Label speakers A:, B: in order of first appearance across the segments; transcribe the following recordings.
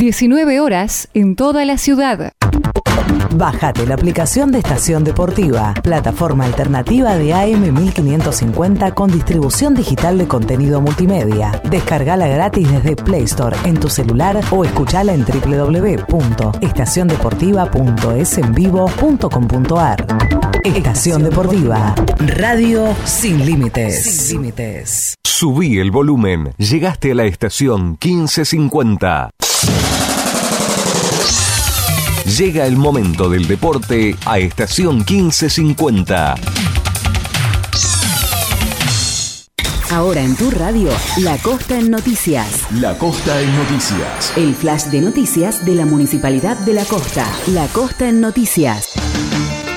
A: 19 horas en toda la ciudad.
B: Bájate la aplicación de Estación Deportiva, plataforma alternativa de AM 1550 con distribución digital de contenido multimedia. Descargala gratis desde Play Store en tu celular o escuchala en www.estaciondeportiva.esenvivo.com.ar. Estación Deportiva, radio sin límites. Sin límites.
C: Subí el volumen. Llegaste a la estación 1550. Llega el momento del deporte a estación 1550.
D: Ahora en tu radio, La Costa en Noticias.
C: La Costa en Noticias.
D: El flash de noticias de la Municipalidad de La Costa. La Costa en Noticias.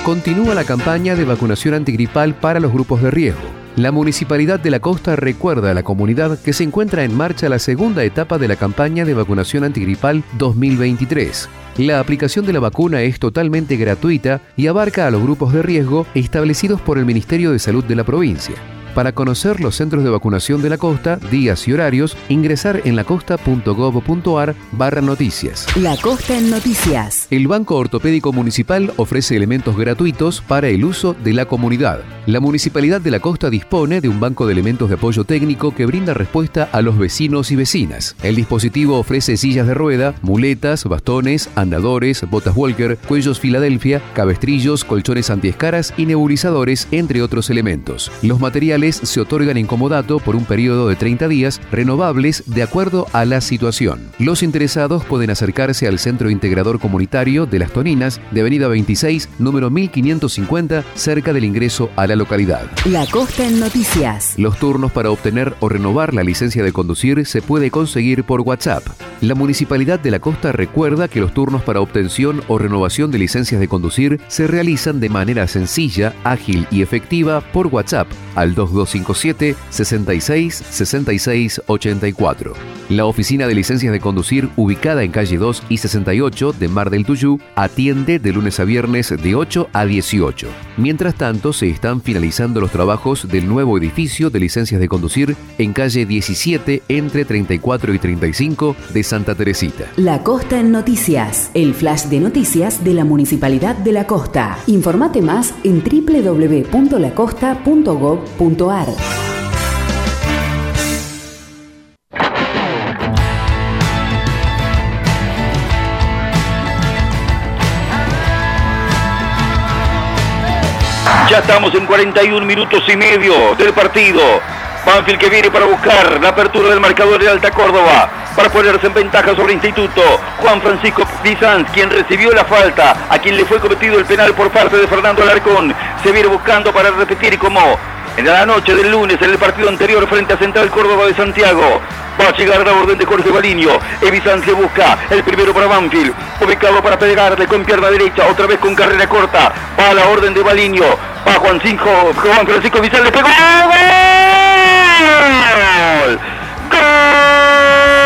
E: Continúa la campaña de vacunación antigripal para los grupos de riesgo. La Municipalidad de la Costa recuerda a la comunidad que se encuentra en marcha la segunda etapa de la campaña de vacunación antigripal 2023. La aplicación de la vacuna es totalmente gratuita y abarca a los grupos de riesgo establecidos por el Ministerio de Salud de la provincia. Para conocer los centros de vacunación de la costa, días y horarios, ingresar en lacosta.gov.ar barra noticias.
D: La Costa en Noticias.
E: El Banco Ortopédico Municipal ofrece elementos gratuitos para el uso de la comunidad. La Municipalidad de la Costa dispone de un banco de elementos de apoyo técnico que brinda respuesta a los vecinos y vecinas. El dispositivo ofrece sillas de rueda, muletas, bastones, andadores, botas Walker, cuellos Filadelfia, cabestrillos, colchones antiescaras y nebulizadores, entre otros elementos. Los materiales se otorgan en comodato por un periodo de 30 días, renovables de acuerdo a la situación. Los interesados pueden acercarse al Centro Integrador Comunitario de Las Toninas, de Avenida 26, número 1550, cerca del ingreso a la localidad.
D: La Costa en Noticias.
E: Los turnos para obtener o renovar la licencia de conducir se puede conseguir por WhatsApp. La Municipalidad de la Costa recuerda que los turnos para obtención o renovación de licencias de conducir se realizan de manera sencilla, ágil y efectiva por WhatsApp al 2257 66 66 84. La oficina de licencias de conducir, ubicada en calle 2 y 68 de Mar del Tuyú, atiende de lunes a viernes de 8 a 18. Mientras tanto, se están finalizando los trabajos del nuevo edificio de licencias de conducir en calle 17 entre 34 y 35 de Santa Teresita.
D: La Costa en Noticias, el flash de noticias de la Municipalidad de la Costa. Informate más en www.lacosta.gov.ar.
F: Ya estamos en 41 minutos y medio del partido. Banfield que viene para buscar la apertura del marcador de Alta Córdoba para ponerse en ventaja sobre Instituto. Juan Francisco Pizanz, quien recibió la falta, a quien le fue cometido el penal por parte de Fernando Alarcón, se viene buscando para repetir como en la noche del lunes en el partido anterior frente a Central Córdoba de Santiago. Va a llegar la orden de Jorge Baliño. Evizan busca el primero para Banfield. Ubicado para pegarle con pierna derecha. Otra vez con carrera corta. Va a la orden de Baliño. Va Juan, Cinco, Juan Francisco Vizal. Le pegó. ¡Gol! ¡Gol!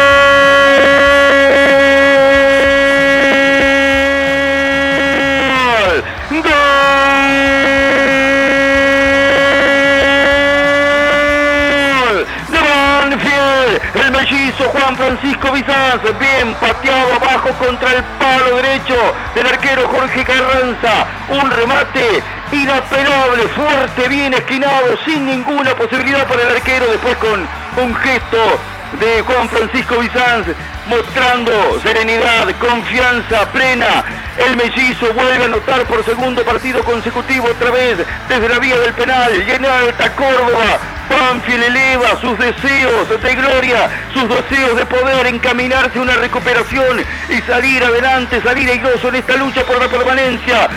F: Juan Francisco Bizanz, bien pateado abajo contra el palo derecho del arquero Jorge Carranza. Un remate inapelable, fuerte, bien esquinado, sin ninguna posibilidad para el arquero. Después con un gesto de Juan Francisco Bizanz mostrando serenidad, confianza plena. El mellizo vuelve a anotar por segundo partido consecutivo otra vez desde la vía del penal y en alta Córdoba. Banfield eleva sus deseos de gloria, sus deseos de poder encaminarse a una recuperación y salir adelante, salir airoso en esta lucha por la permanencia.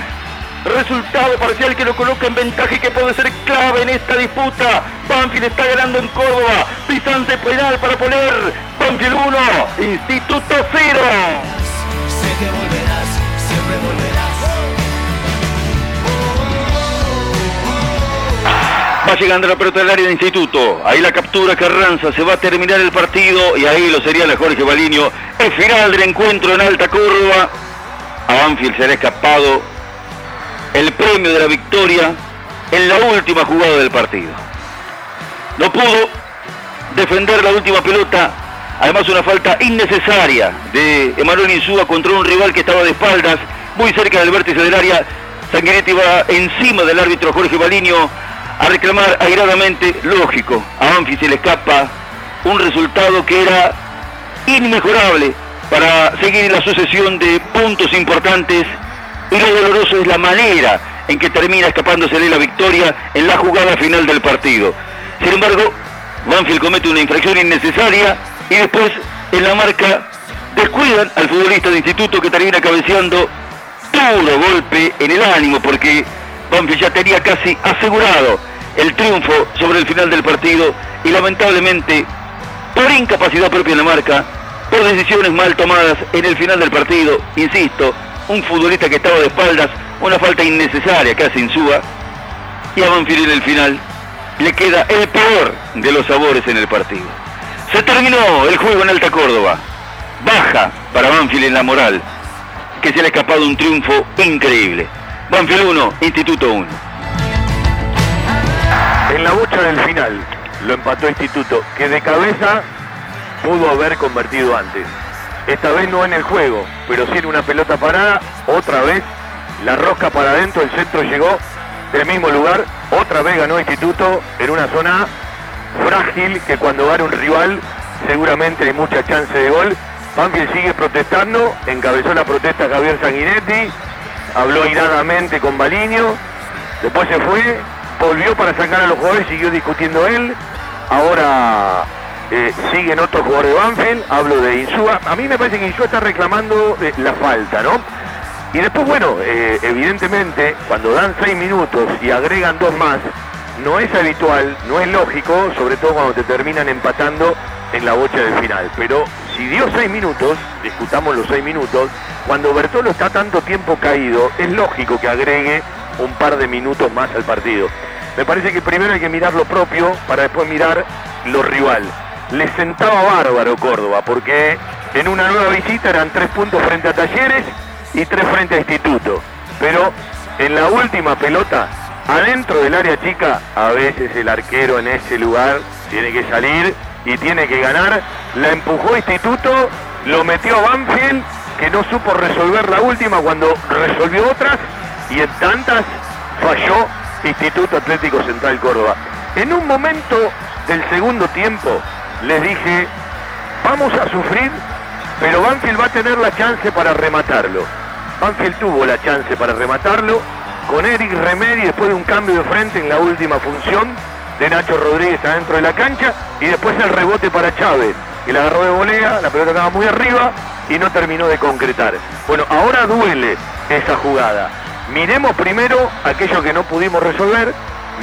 F: Resultado parcial que lo coloca en ventaja y que puede ser clave en esta disputa. Banfield está ganando en Córdoba. Pistante penal para poner Banfield 1, Instituto 0.
G: Sé que volverás.
F: Va llegando la pelota del área de Instituto. Ahí la captura Carranza. Se va a terminar el partido y ahí lo sería la Jorge Baliño. El final del encuentro en Alta Córdoba. A Banfield se le ha escapado el premio de la victoria en la última jugada del partido. No pudo defender la última pelota Además una falta innecesaria de Emanuel Insúa contra un rival que estaba de espaldas, muy cerca del vértice del área. Sanguinetti va encima del árbitro Jorge Baliño a reclamar airadamente, lógico, a Banfi se le escapa un resultado que era inmejorable para seguir la sucesión de puntos importantes y lo doloroso es la manera en que termina escapándosele la victoria en la jugada final del partido. Sin embargo, Banfield comete una infracción innecesaria y después en la marca descuidan al futbolista de instituto que termina cabeceando duro golpe en el ánimo porque Banfield ya tenía casi asegurado el triunfo sobre el final del partido y lamentablemente por incapacidad propia en la marca, por decisiones mal tomadas en el final del partido, insisto, un futbolista que estaba de espaldas, una falta innecesaria que hace Insúa, y a Banfield en el final le queda el peor de los sabores en el partido. Se terminó el juego en Alta Córdoba. Baja para Banfield en la moral, que se le ha escapado un triunfo increíble. Banfield 1, Instituto 1.
H: En la bocha del final lo empató Instituto, que de cabeza pudo haber convertido antes. Esta vez no en el juego, pero sí en una pelota parada, otra vez la rosca para adentro, el centro llegó del mismo lugar, otra vez ganó Instituto en una zona frágil que cuando gana un rival seguramente hay mucha chance de gol. Banfield sigue protestando, encabezó la protesta Javier Sanguinetti, habló iradamente con Baliño, después se fue, volvió para sacar a los jugadores, siguió discutiendo él, ahora eh, siguen otros jugadores de Banfield, hablo de Insúa, a mí me parece que Insúa está reclamando eh, la falta, ¿no? Y después, bueno, eh, evidentemente, cuando dan seis minutos y agregan dos más, no es habitual, no es lógico, sobre todo cuando te terminan empatando en la bocha del final. Pero si dio seis minutos, discutamos los seis minutos, cuando Bertolo está tanto tiempo caído, es lógico que agregue un par de minutos más al partido. Me parece que primero hay que mirar lo propio para después mirar lo rival. Le sentaba bárbaro Córdoba, porque en una nueva visita eran tres puntos frente a Talleres y tres frente a Instituto. Pero en la última pelota, adentro del área chica, a veces el arquero en ese lugar tiene que salir y tiene que ganar. La empujó Instituto, lo metió a Banfield, que no supo resolver la última cuando resolvió otras y en tantas falló Instituto Atlético Central Córdoba. En un momento del segundo tiempo les dije, vamos a sufrir, pero Banfield va a tener la chance para rematarlo. Banfield tuvo la chance para rematarlo con Eric Remedi después de un cambio de frente en la última función de Nacho Rodríguez adentro de la cancha y después el rebote para Chávez, que la agarró de volea, la pelota estaba muy arriba y no terminó de concretar. Bueno, ahora duele esa jugada. Miremos primero aquello que no pudimos resolver,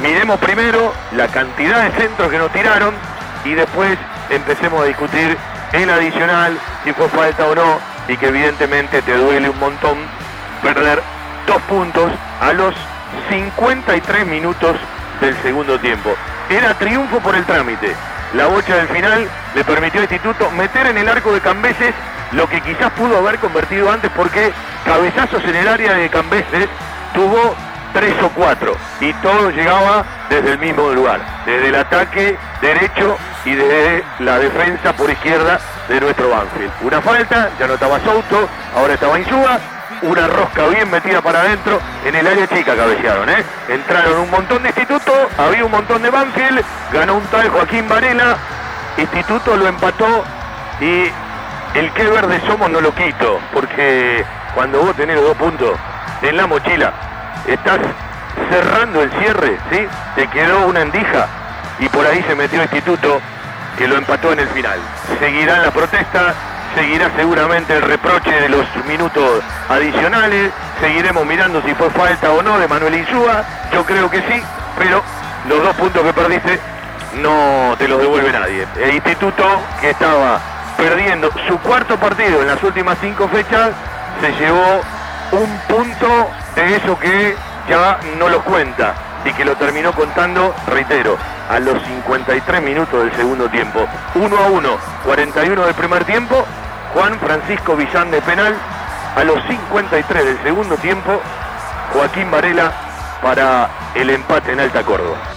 H: miremos primero la cantidad de centros que nos tiraron y después empecemos a discutir el adicional, si fue falta o no, y que evidentemente te duele un montón perder dos puntos a los 53 minutos del segundo tiempo. Era triunfo por el trámite. La bocha del final le permitió al Instituto meter en el arco de Cambeses lo que quizás pudo haber convertido antes porque cabezazos en el área de Cambeses tuvo tres o cuatro y todo llegaba desde el mismo lugar, desde el ataque derecho y desde la defensa por izquierda de nuestro Banfield. Una falta, ya no estaba Souto, ahora estaba Insúa, una rosca bien metida para adentro, en el área chica cabecearon, ¿eh? Entraron un montón de institutos, había un montón de Banfield, ganó un tal Joaquín Varela, instituto lo empató y el que verde somos no lo quito, porque cuando vos tenés dos puntos en la mochila, estás cerrando el cierre, ¿sí? Te quedó una endija y por ahí se metió Instituto que lo empató en el final. Seguirá la protesta, seguirá seguramente el reproche de los minutos adicionales, seguiremos mirando si fue falta o no de Manuel Insúa, yo creo que sí, pero los dos puntos que perdiste no te los devuelve nadie. El Instituto que estaba perdiendo su cuarto partido en las últimas cinco fechas se llevó un punto de eso que ya no lo cuenta y que lo terminó contando, reitero, a los 53 minutos del segundo tiempo. 1 a 1, 41 del primer tiempo, Juan Francisco Villán de penal, a los 53 del segundo tiempo, Joaquín Varela para el empate en Alta Córdoba.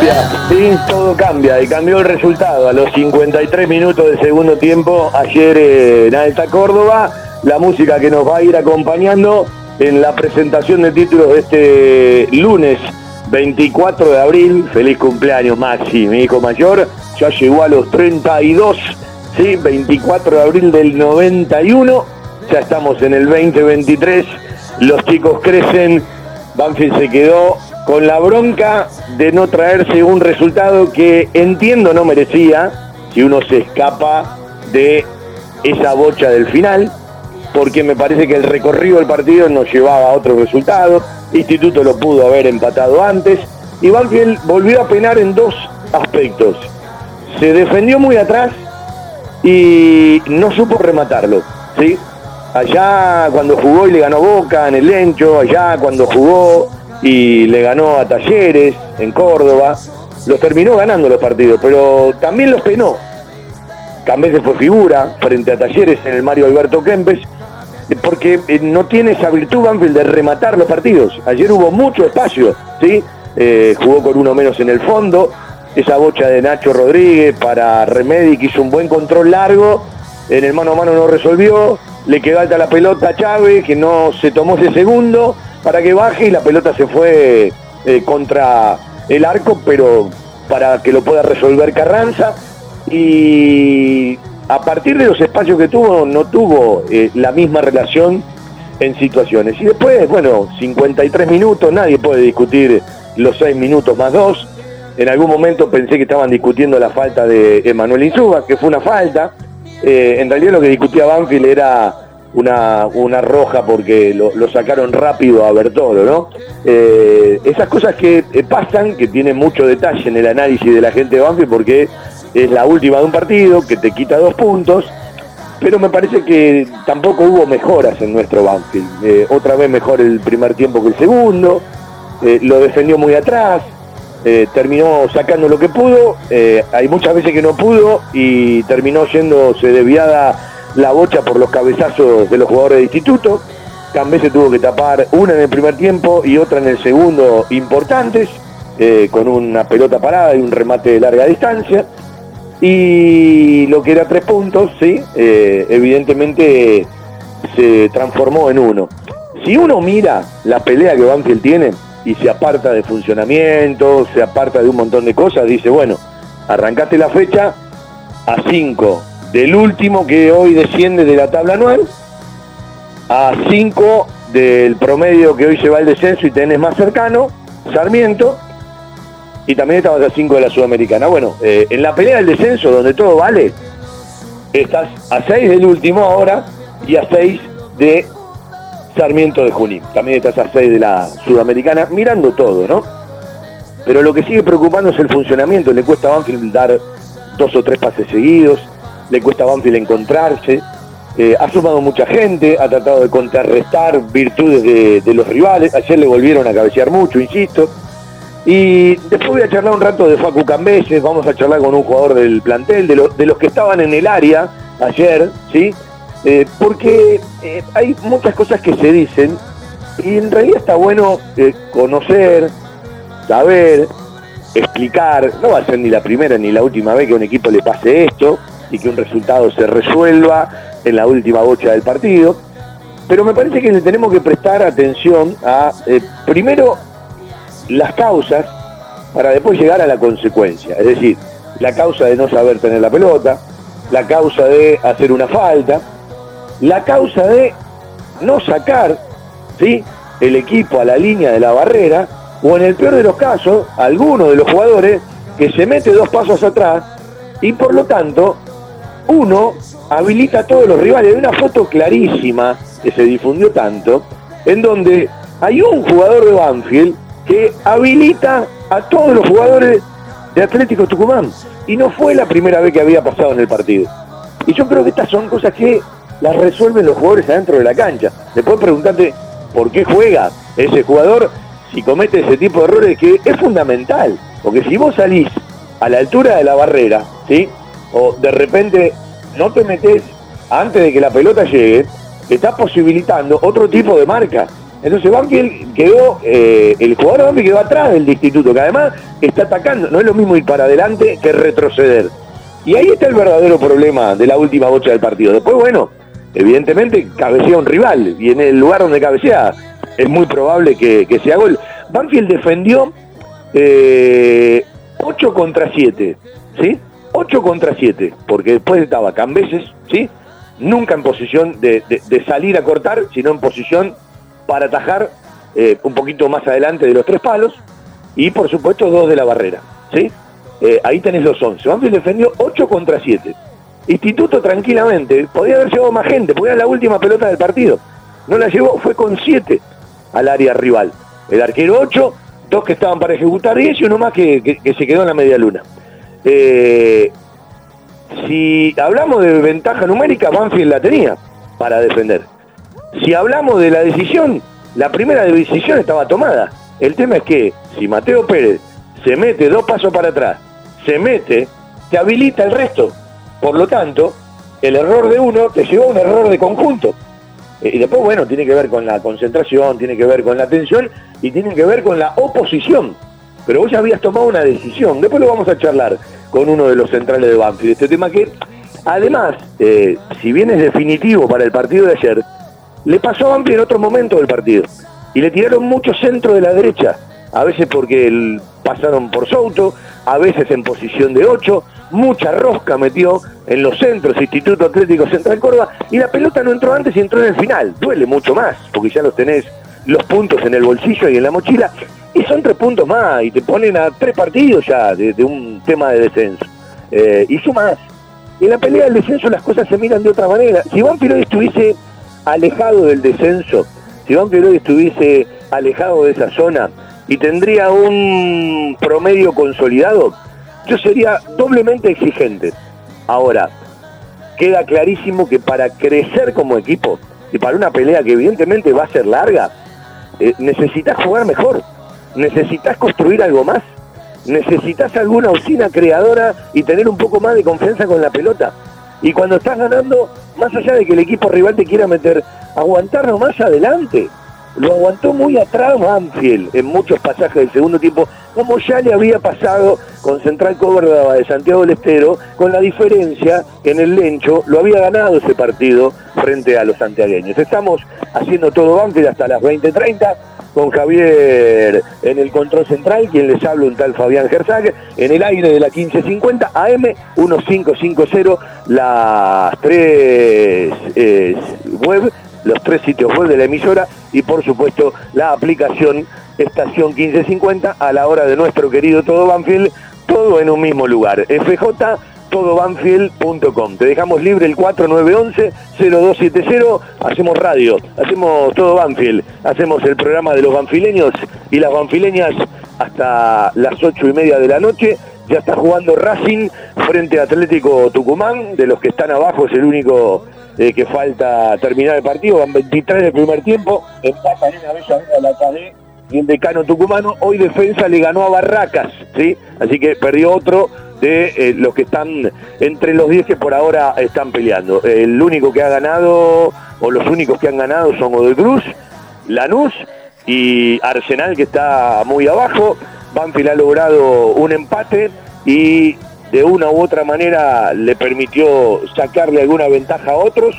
G: Cambia, todo cambia
I: y cambió el resultado. A los 53 minutos del segundo tiempo, ayer eh, en Alta Córdoba, la música que nos va a ir acompañando en la presentación de títulos de este lunes 24 de abril. Feliz cumpleaños, Maxi, mi hijo mayor. Ya llegó a los 32, sí, 24 de abril del 91. Ya estamos en el 2023. Los chicos crecen. Banfield se quedó con la bronca de no traerse un resultado que entiendo no merecía si uno se escapa de esa bocha del final, porque me parece que el recorrido del partido nos llevaba a otro resultado. Instituto lo pudo haber empatado antes y Banfield volvió a penar en dos aspectos. Se defendió muy atrás y no supo rematarlo, ¿sí? Allá cuando jugó y le ganó Boca en el Lencho, allá cuando jugó y le ganó a Talleres en Córdoba, los terminó ganando los partidos, pero también los penó. Cambese fue figura frente a Talleres en el Mario Alberto Kempes, porque eh, no tiene esa virtud Banfield de rematar los partidos. Ayer hubo mucho espacio, ¿sí? Eh, jugó con uno menos en el fondo, esa bocha de Nacho Rodríguez para Remedi que hizo un buen control largo, en el mano a mano no resolvió, le quedó alta la pelota a Chávez que no se tomó ese segundo para que baje y la pelota se fue eh, contra el arco, pero para que lo pueda resolver Carranza y a partir de los espacios que tuvo no tuvo eh, la misma relación en situaciones. Y después, bueno, 53 minutos, nadie puede discutir los 6 minutos más 2. En algún momento pensé que estaban discutiendo la falta de Emanuel Insúa, que fue una falta. Eh, en realidad lo que discutía Banfield era una, una roja porque lo, sacaron rápido a Bertolo, ¿no? Eh, esas cosas que eh, pasan, que tienen mucho detalle en el análisis de la gente de Banfield porque es la última de un partido, que te quita dos puntos, pero me parece que tampoco hubo mejoras en nuestro Banfield. Eh, otra vez mejor el primer tiempo que el segundo, lo defendió muy atrás, terminó sacando lo que pudo, hay muchas veces que no pudo y terminó yéndose desviada la bocha por los cabezazos de los jugadores de instituto. Cambé se tuvo que tapar una en el primer tiempo y otra en el segundo importantes, eh, con una pelota parada y un remate de larga distancia. Y lo que era tres puntos, sí, eh, evidentemente se transformó en uno. Si uno mira la pelea que Banfield tiene y se aparta de funcionamiento, se aparta de un montón de cosas, dice, bueno, arrancaste la fecha a 5 del último que hoy desciende de la tabla anual, a 5 del promedio que hoy se va al descenso y tenés más cercano, Sarmiento, y también estabas a 5 de la Sudamericana. Bueno, eh, en la pelea del descenso, donde todo vale, estás a 6 del último ahora y a 6 de Sarmiento de Junín. También estás a 6 de la Sudamericana, mirando todo, ¿no? Pero lo que sigue preocupando es el funcionamiento. Le cuesta a Banfield dar dos o tres pases seguidos, le cuesta a Banfield encontrarse. Eh, ha sumado mucha gente, ha tratado de contrarrestar virtudes de, los rivales. Ayer le volvieron a cabecear mucho, insisto. Y después voy a charlar un rato de Facu Cambeses, vamos a charlar con un jugador del plantel, de, lo- de los que estaban en el área ayer, ¿sí? Eh, porque eh, hay muchas cosas que se dicen y en realidad está bueno conocer, saber, explicar. No va a ser ni la primera ni la última vez que a un equipo le pase esto y que un resultado se resuelva en la última bocha del partido. Pero me parece que le tenemos que prestar atención a, eh, primero, las causas para después llegar a la consecuencia. Es decir, la causa de no saber tener la pelota, la causa de hacer una falta, la causa de no sacar ¿sí? el equipo a la línea de la barrera, o en el peor de los casos, alguno de los jugadores que se mete dos pasos atrás y por lo tanto uno habilita a todos los rivales. Hay una foto clarísima que se difundió tanto, en donde hay un jugador de Banfield que habilita a todos los jugadores de Atlético Tucumán. Y no fue la primera vez que había pasado en el partido. Y yo creo que estas son cosas que las resuelven los jugadores adentro de la cancha. Después preguntarte por qué juega ese jugador si comete ese tipo de errores que es fundamental. Porque si vos salís a la altura de la barrera, ¿sí? O de repente no te metes antes de que la pelota llegue, te estás posibilitando otro tipo de marca. Entonces Banfield quedó, eh, el jugador Banfield quedó atrás del instituto, que además está atacando. No es lo mismo ir para adelante que retroceder. Y ahí está el verdadero problema de la última bocha del partido. Después, bueno, evidentemente cabecea un rival y en el lugar donde cabecea es muy probable que, que sea gol. Banfield defendió eh, 8 contra 7, ¿sí? 8 contra 7, porque después estaba Cambeses, ¿sí? Nunca en posición de, de- salir a cortar, sino en posición para atajar eh, un poquito más adelante de los tres palos y por supuesto dos de la barrera, ¿sí? Eh, ahí tenés los 11. Banfield defendió 8 contra 7. Instituto tranquilamente, podía haber llevado más gente, porque era la última pelota del partido. No la llevó, fue con 7 al área rival. El arquero 8, dos que estaban para ejecutar 10 y uno más que- que se quedó en la media luna. Eh, si hablamos de ventaja numérica, Banfield la tenía para defender. Si hablamos de la decisión, la primera decisión estaba tomada. El tema es que si Mateo Pérez se mete dos pasos para atrás, se mete, te habilita el resto. Por lo tanto, el error de uno te llevó a un error de conjunto. Eh, Y después, bueno, tiene que ver con la concentración, tiene que ver con la atención y tiene que ver con la oposición. Pero vos ya habías tomado una decisión. Después lo vamos a charlar con uno de los centrales de Banfield. Este tema que, además, eh, si bien es definitivo para el partido de ayer, le pasó a Banfield en otro momento del partido. Y le tiraron mucho centro de la derecha. A veces porque pasaron por Souto, a veces en posición de 8. Mucha rosca metió en los centros, Instituto Atlético Central Córdoba. Y la pelota no entró antes y entró en el final. Duele mucho más, porque ya los tenés los puntos en el bolsillo y en la mochila. Y son tres puntos más, y te ponen a tres partidos ya de, un tema de descenso. Eh, y sumas. En la pelea del descenso las cosas se miran de otra manera. Si Banfield hoy estuviese alejado del descenso, si Banfield hoy estuviese alejado de esa zona y tendría un promedio consolidado, yo sería doblemente exigente. Ahora, queda clarísimo que para crecer como equipo y para una pelea que evidentemente va a ser larga, eh, necesitas jugar mejor, necesitas construir algo más, necesitas alguna usina creadora y tener un poco más de confianza con la pelota. Y cuando estás ganando, más allá de que el equipo rival te quiera meter, aguantarlo más adelante. Lo aguantó muy atrás Banfield en muchos pasajes del segundo tiempo, como ya le había pasado con Central Córdoba de Santiago del Estero, con la diferencia que en el Lencho lo había ganado ese partido frente a los santiagueños. Estamos haciendo todo Banfield hasta las 20.30 con Javier en el control central, quien les habla un tal Fabián Gerzag, en el aire de la 1550 AM 1550, las tres eh, web, los tres sitios web de la emisora y por supuesto la aplicación Estación 1550 a la hora de nuestro querido Todo Banfield, todo en un mismo lugar. FJ todobanfield.com. Te dejamos libre el 4911-0270. Hacemos radio, hacemos todo Banfield, hacemos el programa de los banfileños y las banfileñas hasta las ocho y media de la noche. Ya está jugando Racing frente a Atlético Tucumán. De los que están abajo es el único eh, que falta terminar el partido. Van 23 del primer tiempo. Empata en la Bella la KD y el decano tucumano. Hoy defensa le ganó a Barracas, ¿sí? Así que perdió otro de eh, los que están entre los 10 que por ahora están peleando. El único que ha ganado, o los únicos que han ganado son Cruz, Lanús y Arsenal que está muy abajo. Banfield ha logrado un empate y de una u otra manera le permitió sacarle alguna ventaja a otros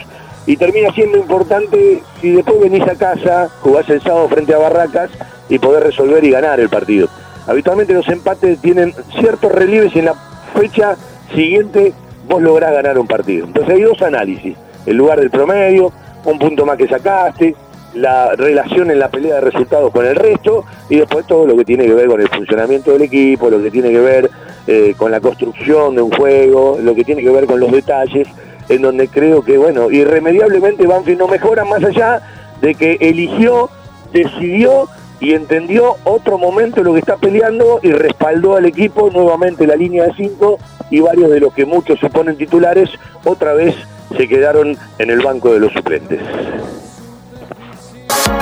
I: y termina siendo importante si después venís a casa, jugás el sábado frente a Barracas y poder resolver y ganar el partido. Habitualmente los empates tienen ciertos relieves en la fecha siguiente vos lográs ganar un partido. Entonces hay dos análisis, el lugar del promedio, un punto más que sacaste, la relación en la pelea de resultados con el resto y después todo lo que tiene que ver con el funcionamiento del equipo, lo que tiene que ver eh, con la construcción de un juego, lo que tiene que ver con los detalles, en donde creo que, bueno, irremediablemente Banfield no mejora más allá de que eligió, decidió y entendió otro momento lo que está peleando y respaldó al equipo nuevamente la línea de 5 y varios de los que muchos suponen titulares otra vez se quedaron en el banco de los suplentes.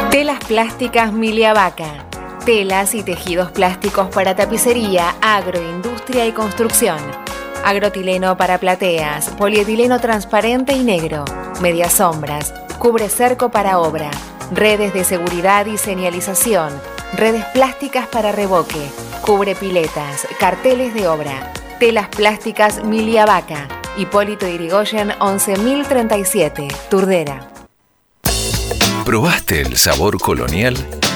D: Telas plásticas Milia Vaca. Telas y tejidos plásticos para tapicería, agroindustria y construcción. Agrotileno para plateas, polietileno transparente y negro, medias sombras, cubre cerco para obra redes de seguridad y señalización, redes plásticas para revoque, cubre piletas, carteles de obra, telas plásticas Milia Vaca, Hipólito Irigoyen 11037, Turdera.
C: ¿Probaste el sabor colonial?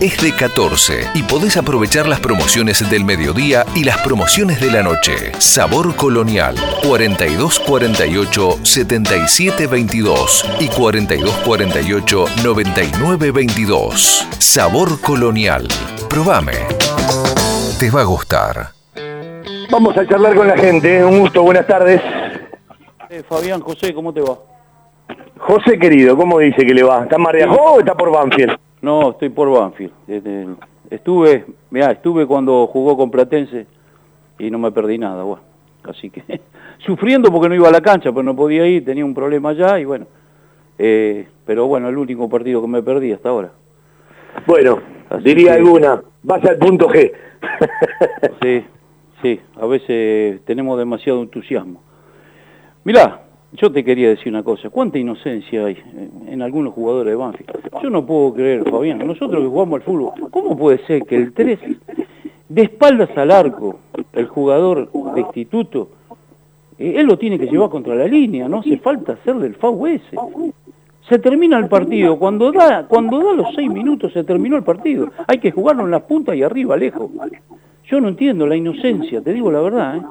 C: es de 14 y podés aprovechar las promociones del mediodía y las promociones de la noche. Sabor Colonial 4248 7722 y 4248 9922. Sabor Colonial. Probame. Te va a gustar.
I: Vamos a charlar con la gente. Un gusto, buenas tardes.
J: Eh, Fabián, José, ¿cómo te va?
I: José querido, ¿cómo dice que le va? ¿Está mareado o está por Banfield?
J: No, estoy por Banfield. Estuve, mira, estuve cuando jugó con Platense y no me perdí nada, bueno. Así que sufriendo porque no iba a la cancha, pero no podía ir, tenía un problema allá y bueno. Eh, pero bueno, el único partido que me perdí hasta ahora.
I: Bueno, diría alguna, vas al punto G.
J: sí, sí, a veces tenemos demasiado entusiasmo. Mirá, yo te quería decir una cosa, ¿cuánta inocencia hay en algunos jugadores de Banfield? Yo no puedo creer, Fabián, nosotros que jugamos al fútbol, ¿cómo puede ser que el 3, de espaldas al arco, el jugador de instituto, eh, él lo tiene que llevar contra la línea, no hace falta hacerle el FAU Se termina el partido, cuando da, cuando da los seis minutos se terminó el partido. Hay que jugarlo en las puntas y arriba, lejos. Yo no entiendo la inocencia, te digo la verdad. ¿eh?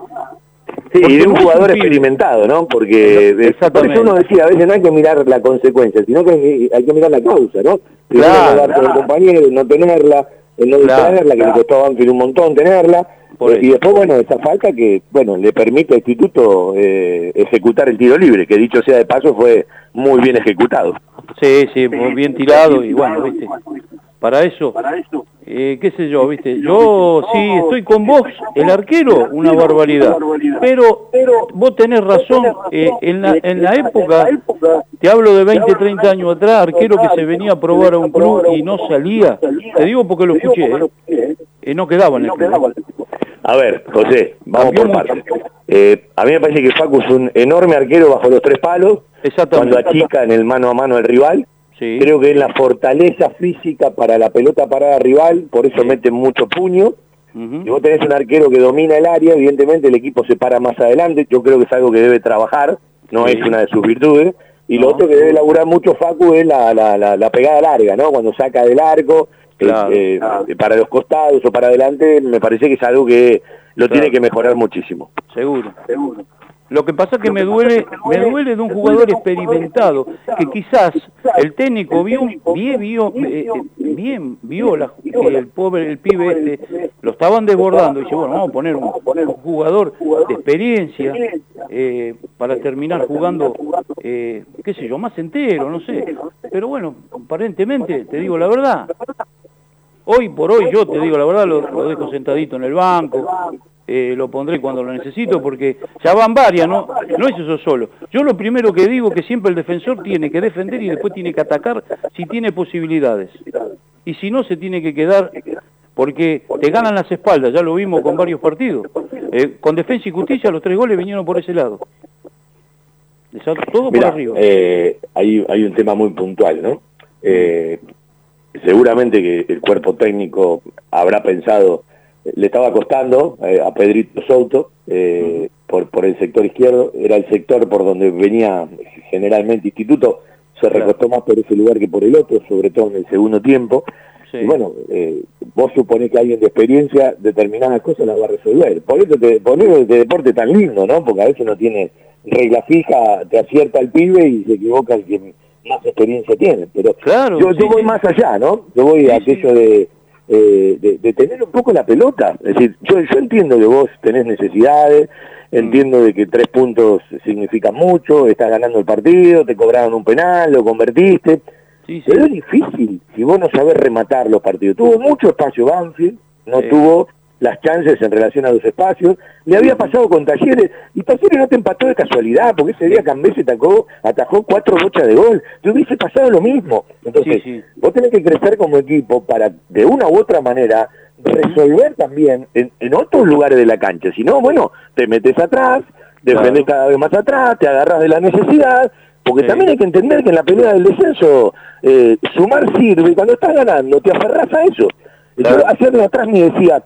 I: Sí, y de un jugador experimentado, ¿no? Porque por eso uno decía, a veces no hay que mirar la consecuencia, sino que hay que mirar la causa, ¿no? Claro, no dar compañero, no tenerla, no distraerla, que le costó a Banfield un montón tenerla, y después, bueno, esa falta que, bueno, le permite al Instituto eh, ejecutar el tiro libre, que dicho sea de paso fue muy bien ejecutado.
J: Sí, sí, muy bien tirado y bueno, viste, para eso, eh, qué sé yo, viste, yo sí estoy con vos, el arquero, una barbaridad, pero vos tenés razón, eh, en, la, en la época, te hablo de 20, 30 años atrás, arquero que se venía a probar a un club y no salía, te digo porque lo escuché, eh, no quedaba en el club.
I: A ver, José, vamos por partes. a mí me parece que Facu es un enorme arquero bajo los tres palos, cuando achica en el mano a mano del rival, Creo que es la fortaleza física para la pelota parada rival, por eso mete mucho puño. Si vos tenés un arquero que domina el área, evidentemente el equipo se para más adelante. Yo creo que es algo que debe trabajar, no es una de sus virtudes. Y lo otro que debe laburar mucho Facu es la, la, la, pegada larga, ¿no? Cuando saca del arco, eh, eh, para los costados o para adelante, me parece que es algo que lo tiene que mejorar muchísimo.
J: Seguro, seguro. Lo que pasa es que me duele, me duele de un jugador experimentado, que quizás el técnico vio, bien vio, eh, bien vio la, que el pobre, el pibe este, lo estaban desbordando y dice, bueno, vamos a poner un, jugador de experiencia eh, para terminar jugando, eh, qué sé yo, más entero, no sé. Pero bueno, aparentemente, te digo la verdad, hoy por hoy yo te digo la verdad, lo, lo dejo sentadito en el banco, eh, lo pondré cuando lo necesito, porque ya van varias, ¿no? No es eso solo. Yo lo primero que digo que siempre el defensor tiene que defender y después tiene que atacar si tiene posibilidades. Y si no, se tiene que quedar porque te ganan las espaldas, ya lo vimos con varios partidos. Eh, con Defensa y Justicia los tres goles vinieron por ese lado.
I: Todo por arriba. Eh, hay, hay un tema muy puntual, ¿no? seguramente que el cuerpo técnico habrá pensado le estaba costando eh, a Pedrito Souto eh, por, por el sector izquierdo, era el sector por donde venía generalmente Instituto, se recostó más por ese lugar que por el otro, sobre todo en el segundo tiempo. Y bueno, eh, vos suponés que alguien de experiencia determinadas cosas las va a resolver. Por eso te, por eso este deporte tan lindo, ¿no? Porque a veces no tiene regla fija, te acierta el pibe y se equivoca el que más experiencia tiene. Pero claro, yo, yo voy más allá, ¿no? Yo voy a aquello de eh, de, tener un poco la pelota. Es decir, yo, yo entiendo que vos tenés necesidades, entiendo de que tres puntos significan mucho, estás ganando el partido, te cobraron un penal, lo convertiste. Pero es difícil si vos no sabés rematar los partidos. Tuvo mucho espacio Banfield, no tuvo las chances en relación a los espacios. Le había pasado con Talleres, y Talleres no te empató de casualidad, porque ese día Cambese atajó, atajó cuatro bochas de gol. Te hubiese pasado lo mismo. Entonces, vos tenés que crecer como equipo para, de una u otra manera, resolver también en, otros lugares de la cancha. Si no, bueno, te metes atrás, defendés cada vez más atrás, te agarras de la necesidad, porque también hay que entender que en la pelea del descenso eh, sumar sirve, y cuando estás ganando te aferras a eso. Yo ayer atrás me decía,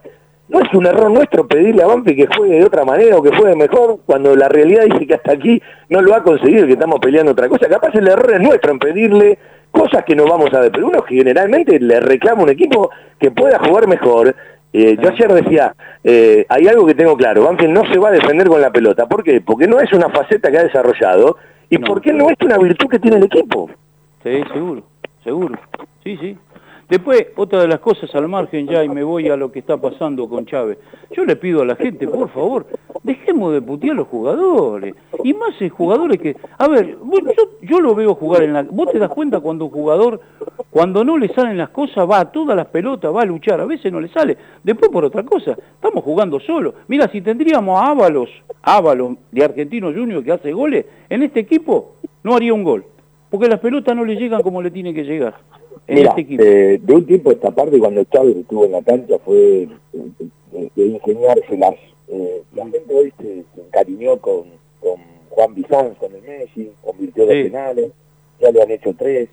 I: no es un error nuestro pedirle a Banfi que juegue de otra manera o que juegue mejor cuando la realidad dice que hasta aquí no lo va a conseguir, que estamos peleando otra cosa. Capaz el error es nuestro en pedirle cosas que no vamos a ver, pero uno generalmente le reclama a un equipo que pueda jugar mejor. Eh, yo ayer decía, eh, hay algo que tengo claro, Banfield no se va a defender con la pelota. ¿Por qué? Porque no es una faceta que ha desarrollado y porque no es una virtud que tiene el equipo.
J: Sí, seguro, seguro. Sí, sí. Después, otra de las cosas al margen ya, y me voy a lo que está pasando con Chávez. Yo le pido a la gente, por favor, dejemos de putear a los jugadores. Y más en jugadores que... A ver, yo, yo lo veo jugar en la... Vos te das cuenta cuando un jugador, cuando no le salen las cosas, va a todas las pelotas, va a luchar. A veces no le sale. Después por otra cosa, estamos jugando solo. Mira, si tendríamos a Ábalos, Ábalos de Argentino Junior que hace goles, en este equipo no haría un gol. Porque las pelotas no le llegan como le tienen que llegar.
I: Mira, este eh, de un tiempo esta parte, cuando Chávez estuvo en la cancha, fue de, ingeniárselas. Eh, la gente hoy se, encariñó con, con, Juan Bizán con el Messi, convirtió dos penales, ya le han hecho tres.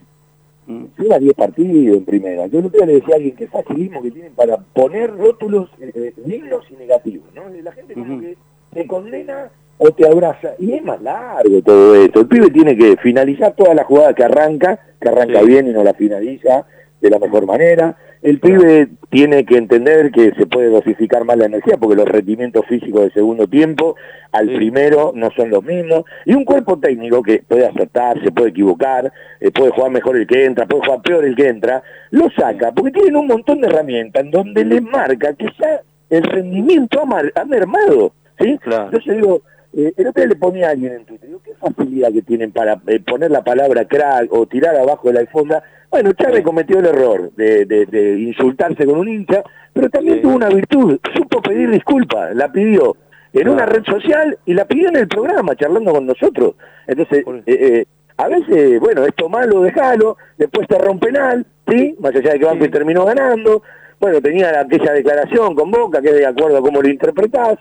J: Mm.
I: Lleva 10 partidos en primera. Yo otro día le decía a alguien que facilismo que tienen para poner rótulos eh, eh, dignos y negativos. ¿no? La gente como
J: Ujú.
I: que te condena o te abraza. Y es más largo todo esto. El pibe tiene que finalizar toda la jugada que arranca, que arranca
J: Sí.
I: bien y no la finaliza de la mejor manera. El pibe tiene que entender que se puede dosificar más la energía porque los rendimientos físicos del segundo tiempo al
J: Sí.
I: primero no son los mismos. Y un cuerpo técnico que puede acertar, se puede equivocar, eh, puede jugar mejor el que entra, puede jugar peor el que entra, lo saca porque tienen un montón de herramientas en donde les marca que ya el rendimiento ha, mar- ha mermado. ¿sí?
J: Claro.
I: Entonces digo, eh, el otro día le ponía a alguien en Twitter, digo, qué facilidad que tienen para eh, poner la palabra crack o tirar abajo de la alfombra. Bueno, Chávez cometió el error de, de- de insultarse con un hincha, pero también
J: Sí.
I: tuvo una virtud, supo pedir disculpas, la pidió en una red social y la pidió en el programa, charlando con nosotros. Entonces, eh, eh, a veces, bueno, esto malo, déjalo, después te rompe penal, ¿sí? Más allá de que Banfield
J: Sí.
I: terminó ganando. Bueno, tenía aquella declaración con Boca, que es de acuerdo a cómo lo interpretás.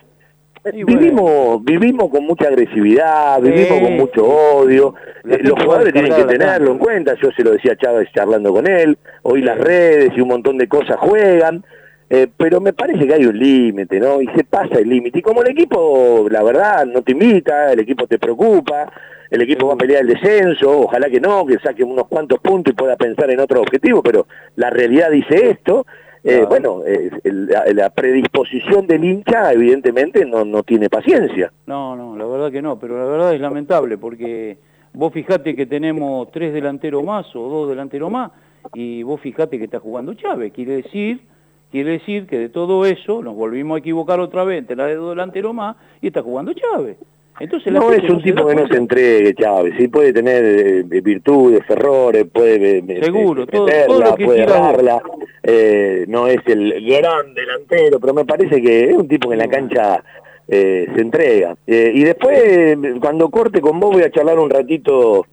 J: Bueno.
I: vivimos, vivimos con mucha agresividad, vivimos
J: Sí,
I: con mucho odio. Eh, los jugadores tienen que tenerlo en cuenta. Yo se lo decía a Chávez charlando con él. Hoy
J: Sí.
I: las redes y un montón de cosas juegan. eh, pero me parece que hay un límite, ¿no? Y se pasa el límite. Y como el equipo, la verdad, no te invita, el equipo te preocupa, el equipo va a pelear el descenso, ojalá que no, que saque unos cuantos puntos y pueda pensar en otro objetivo, pero la realidad dice esto. Eh,
J: Claro.
I: bueno, eh, la predisposición del hincha evidentemente no, no tiene paciencia.
J: No, no, la verdad que no, pero la verdad es lamentable porque vos fijate que tenemos tres delanteros más o dos delanteros más y vos fijate que está jugando Chávez. Quiere decir, quiere decir que de todo eso nos volvimos a equivocar otra vez entre la de dos delanteros más y está jugando Chávez. Entonces
I: No es un tipo que no se entregue, Chávez, sí puede tener eh, virtudes, errores, puede eh,
J: Seguro,
I: eh,
J: todo-
I: meterla,
J: todo lo que
I: puede errarla, eh, no es el gran delantero, pero me parece que es un tipo que en la cancha eh, se entrega. Y después, cuando corte con vos, voy a charlar un ratito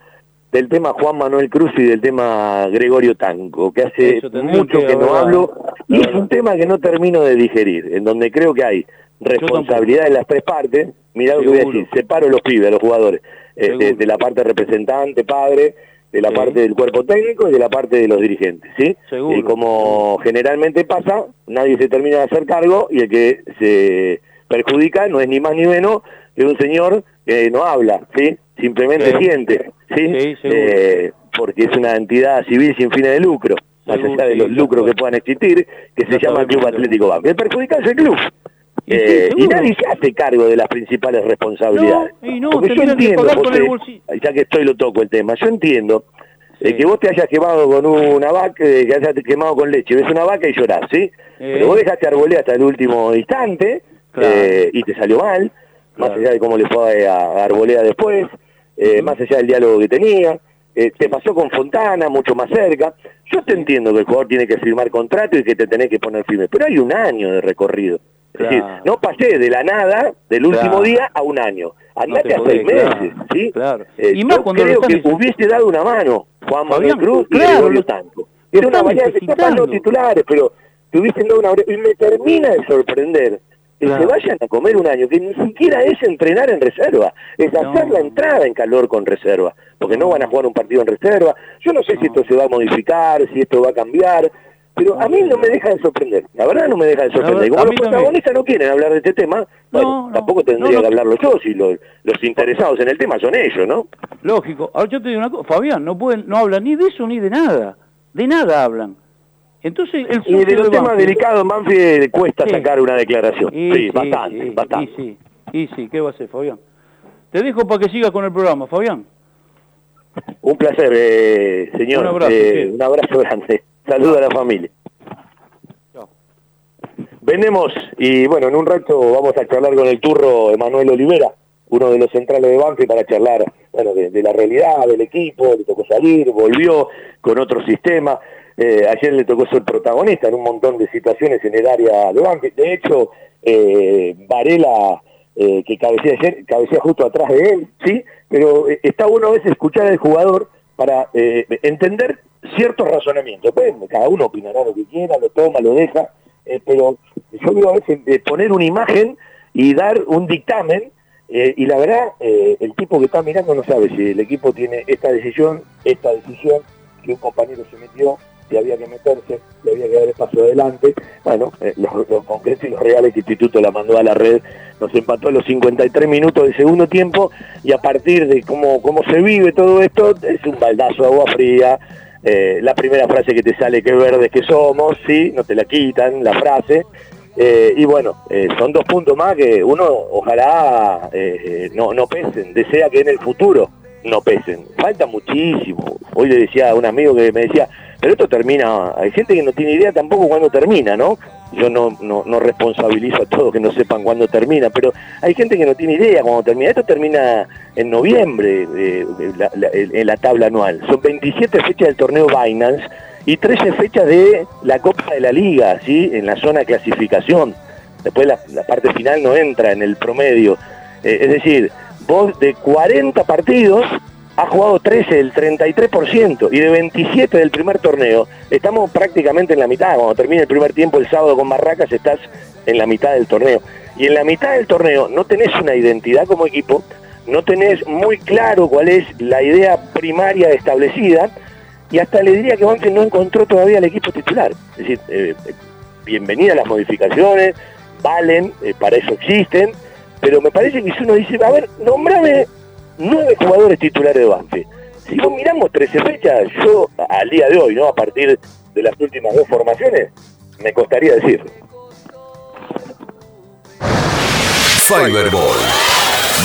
I: del tema Juan Manuel Cruz y del tema Gregorio Tanco, que hace mucho
J: que
I: que no hablo, y es un tema que no termino de digerir, en donde creo que hay responsabilidad de las tres partes, mirá lo que voy a decir, separo los pibes, los jugadores, eh, de, la parte representante, padre, de la
J: Sí.
I: parte del cuerpo técnico y de la parte de los dirigentes, ¿sí?
J: Seguro.
I: Y como generalmente pasa, nadie se termina de hacer cargo y el que se perjudica no es ni más ni menos que un señor que no habla, ¿sí? Simplemente
J: Sí.
I: siente, ¿sí?
J: Sí.
I: Eh, porque es una entidad civil sin fines de lucro, más allá de los lucros que puedan existir, que se llama Club Atlético Banco. El perjudicado es el club. Eh, y nadie se hace cargo de las principales responsabilidades.
J: No, y no,
I: Porque yo
J: que
I: entiendo, José, ya que estoy lo toco el tema, yo entiendo eh, que vos te hayas quemado con una vaca, eh, que hayas quemado con leche, ves una vaca y llorás, ¿sí? Pero vos dejaste arbolé hasta el último instante
J: Claro.
I: y te salió mal, más allá de cómo le fue a, a Arboleda después, eh, más allá del diálogo que tenía. eh, te pasó con Fontana, mucho más cerca. Yo te entiendo que el jugador tiene que firmar contrato y que te tenés que poner firme, pero hay un año de recorrido. Es decir, no pasé de la nada, del último
J: Claro.
I: día, a un año. Andate
J: te
I: a seis
J: claro,
I: meses, ¿sí?
J: claro.
I: Eh,
J: Y más
I: yo
J: cuando
I: creo que hubiese dado una mano Juan Manuel Cruz y Gregorio Tanco. Era una capaz no
J: necesitando.
I: titulares, pero te hubiesen dado una... Y me termina de sorprender que se vayan a comer un año, que ni siquiera es entrenar en reserva, es
J: No.
I: hacer la entrada en calor con reserva, porque no van a jugar un partido en reserva. Yo no sé si esto se va a modificar, si esto va a cambiar, pero a mí no me deja de sorprender, la verdad no me deja de sorprender. Como
J: a
I: los protagonistas no quieren hablar de este tema, bueno, tampoco tendría que hablarlo yo, si lo- los interesados en el tema son ellos, ¿no?
J: Lógico. Ahora yo te digo una cosa, Fabián, no pueden, no hablan ni de eso ni de nada. De nada hablan. Entonces el
I: Y de los temas
J: Banfield-
I: delicados, Manfred, cuesta
J: Sí.
I: sacar una declaración.
J: Y
I: Sí, bastante, bastante.
J: Y sí, y sí, ¿qué va a hacer, Fabián? Te dejo para que sigas con el programa, Fabián.
I: Un placer, eh, señor.
J: Un abrazo,
I: Eh,
J: sí.
I: un abrazo grande. Saludos a la familia.
J: Chao.
I: Vendemos y bueno, en un rato vamos a charlar con el turro Emanuel Olivera, uno de los centrales de Banfield para charlar bueno, de, de la realidad del equipo, le tocó salir, volvió con otro sistema. Eh, ayer le tocó ser protagonista en un montón de situaciones en el área de Banfield. De hecho, eh, Varela, eh, que cabecea ayer, cabecea justo atrás de él, ¿sí? Pero eh, está bueno a veces escuchar al jugador para eh, entender ciertos razonamientos. Pues, cada uno opinará lo que quiera, lo toma, lo deja, eh, pero yo digo a veces eh, poner una imagen y dar un dictamen Eh, y la verdad, eh, el tipo que está mirando no sabe si el equipo tiene esta decisión, esta decisión, que un compañero se metió, si había que meterse, si había que dar el paso adelante. Bueno, eh, los, concretos y los reales que Instituto la mandó a la red, nos empató a los 53 minutos del segundo tiempo y a partir de cómo, cómo se vive todo esto, es un baldazo de agua fría. la primera frase que te sale, que verdes que somos, sí, no te la quitan, la frase. Eh, y bueno, eh, son dos puntos más que uno ojalá eh, no, no pesen, desea que en el futuro no pesen. Falta muchísimo. Hoy le decía a un amigo que me decía, pero esto termina, hay gente que no tiene idea tampoco cuándo termina, ¿no? Yo no, no, responsabilizo a todos que no sepan cuándo termina, pero hay gente que no tiene idea cuándo termina. Esto termina en noviembre, en la tabla anual. Son 27 fechas del torneo Binance y 13 fechas de la Copa de la Liga, ¿sí? en la zona de clasificación. Después la, parte final no entra en el promedio. Eh, es decir, vos de 40 partidos has jugado 13, el 33%, y de 27 del primer torneo, estamos prácticamente en la mitad. Cuando termine el primer tiempo el sábado con Barracas, estás en la mitad del torneo. Y en la mitad del torneo no tenés una identidad como equipo, no tenés muy claro cuál es la idea primaria establecida, y hasta le diría que Banfield no encontró todavía el equipo titular. Es decir, eh, eh, bienvenidas las modificaciones, valen, eh, para eso existen, pero me parece que si uno dice, a ver, nombrame nueve jugadores titulares de Banfield. Si vos miramos 13 fechas, yo al día de hoy, ¿no? A partir de las últimas dos formaciones, me costaría decir.
C: Fiberball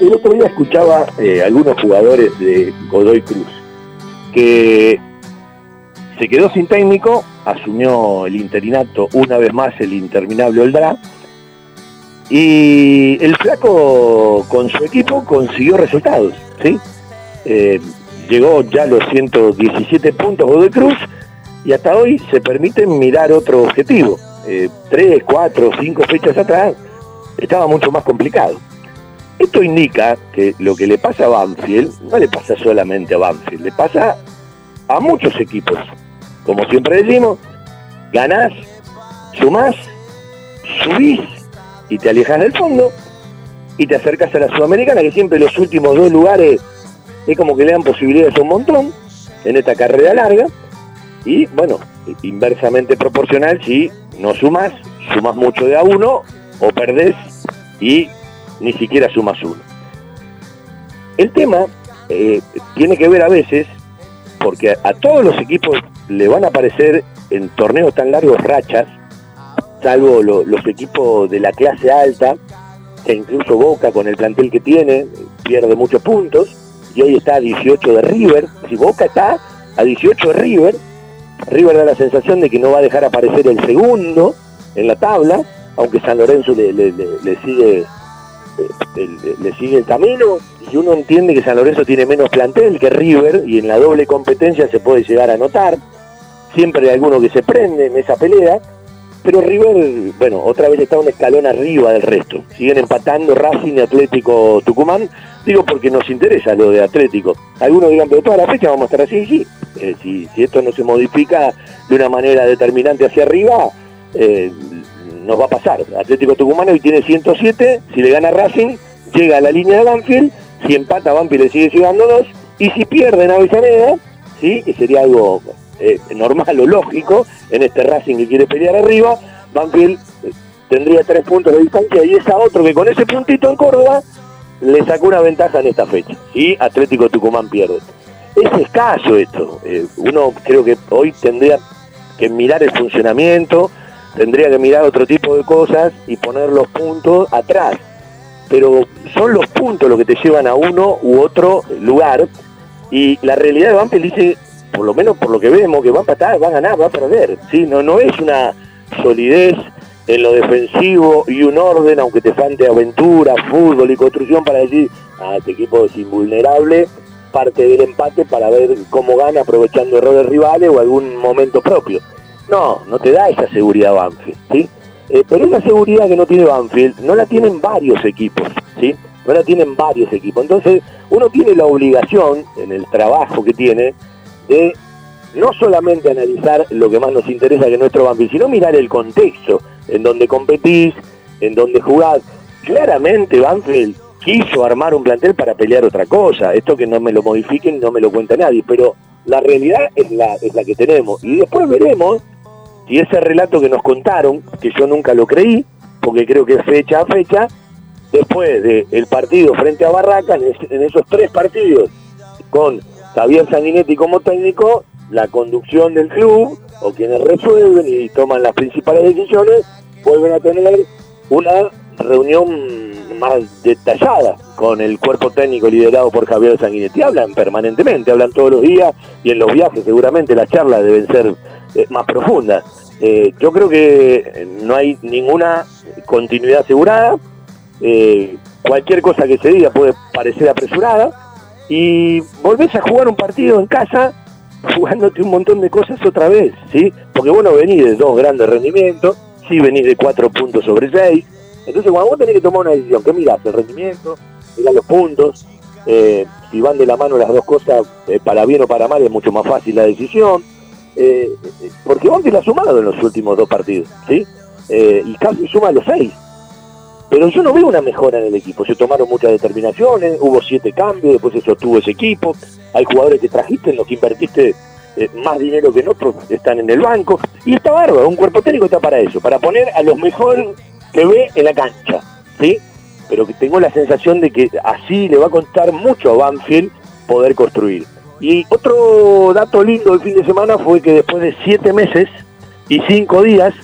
I: El otro día escuchaba eh, algunos jugadores de Godoy Cruz que se quedó sin técnico, asumió el interinato una vez más el interminable Oldra, y el flaco con su equipo consiguió resultados, ¿sí? Eh, llegó ya a los 117 puntos de Cruz y hasta hoy se permite mirar otro objetivo. Eh, tres, cuatro, cinco fechas atrás estaba mucho más complicado. Esto indica que lo que le pasa a Banfield no le pasa solamente a Banfield, le pasa a muchos equipos como siempre decimos, ganás, sumás, subís y te alejas del fondo y te acercas a la Sudamericana, que siempre los últimos dos lugares es como que le dan posibilidades a un montón en esta carrera larga. Y bueno, inversamente proporcional, si no sumas, sumas mucho de a uno o perdés y ni siquiera sumas uno. El tema eh, tiene que ver a veces, porque a todos los equipos le van a aparecer en torneos tan largos rachas, salvo los equipos de la clase alta, que incluso Boca con el plantel que tiene, pierde muchos puntos, y hoy está a 18 de River. Si Boca está a 18 de River, River da la sensación de que no va a dejar aparecer el segundo en la tabla, aunque San Lorenzo le, eh, le sigue el camino y uno entiende que San Lorenzo tiene menos plantel que River y en la doble competencia se puede llegar a notar siempre hay alguno que se prende en esa pelea, pero River, bueno, otra vez está un escalón arriba del resto. Siguen empatando Racing y Atlético Tucumán, digo porque nos interesa lo de Atlético. Algunos digan, pero toda la fecha vamos a estar así, sí. Eh, si, esto no se modifica de una manera determinante hacia arriba, eh, nos va a pasar. Atlético Tucumán hoy tiene 107, si le gana Racing, llega a la línea de Banfield, si empata Banfield le sigue llegando dos, y si pierden Avellaneda, ¿sí? que sería algo eh, normal o lógico en este Racing que quiere pelear arriba, Banfield eh, tendría tres puntos de distancia y esa otro que con ese puntito en Córdoba le sacó una ventaja en esta fecha. Y Atlético Tucumán pierde. Es escaso esto. Eh, uno creo que hoy tendría que mirar el funcionamiento, tendría que mirar otro tipo de cosas y poner los puntos atrás. Pero son los puntos los que te llevan a uno u otro lugar y la realidad de Banfield dice, por lo menos por lo que vemos, que va a empatar, va a ganar, va a perder. ¿sí? No, no es una solidez en lo defensivo y un orden, aunque te falte aventura, fútbol y construcción para decir, ah, este equipo es invulnerable, parte del empate para ver cómo gana aprovechando errores rivales o algún momento propio. No, no te da esa seguridad Banfield, ¿sí? Eh, pero esa seguridad que no tiene Banfield no la tienen varios equipos, ¿sí? No la tienen varios equipos. Entonces, uno tiene la obligación, en el trabajo que tiene, de no solamente analizar lo que más nos interesa que nuestro Banfield, sino mirar el contexto en donde competís, en donde jugás. Claramente Banfield quiso armar un plantel para pelear otra cosa. Esto que no me lo modifiquen, no me lo cuenta nadie, pero la realidad es la, es la que tenemos. Y después veremos si ese relato que nos contaron, que yo nunca lo creí, porque creo que es fecha a fecha, después del partido frente a Barraca, en, esos tres partidos, con Javier Sanguinetti como técnico, la conducción del club, o quienes resuelven y toman las principales decisiones, vuelven a tener una reunión más detallada con el cuerpo técnico liderado por Javier Sanguinetti. Hablan permanentemente, hablan todos los días y en los viajes seguramente las charlas deben ser eh, más profundas. Eh, yo creo que no hay ninguna continuidad asegurada, eh, cualquier cosa que se diga puede parecer apresurada. Y volvés a jugar un partido en casa jugándote un montón de cosas otra vez, ¿sí? Porque bueno, venís de dos grandes rendimientos, sí venís de cuatro puntos sobre seis, entonces cuando vos tenés que tomar una decisión, ¿qué mirás? El rendimiento, mirás los puntos, eh, si van de la mano las dos cosas, eh, para bien o para mal, es mucho más fácil la decisión, eh, porque la has sumado en los últimos dos partidos, ¿sí? y casi suma los seis. Pero yo no veo una mejora en el equipo. Se tomaron muchas determinaciones, hubo siete cambios, después se sostuvo ese equipo. Hay jugadores que trajiste, en los que invertiste más dinero que en otros, están en el banco. Y está bárbaro, un cuerpo técnico está para eso, para poner a los mejores que ve en la cancha, ¿sí? Pero que tengo la sensación de que así le va a costar mucho a Banfield poder construir. Y otro dato lindo del fin de semana fue que después de siete meses y cinco días,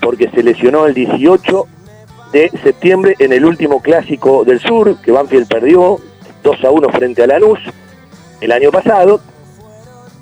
I: porque se lesionó el 18 de septiembre en el último clásico del sur, que Banfield perdió 2 a 1 frente a Lanús el año pasado,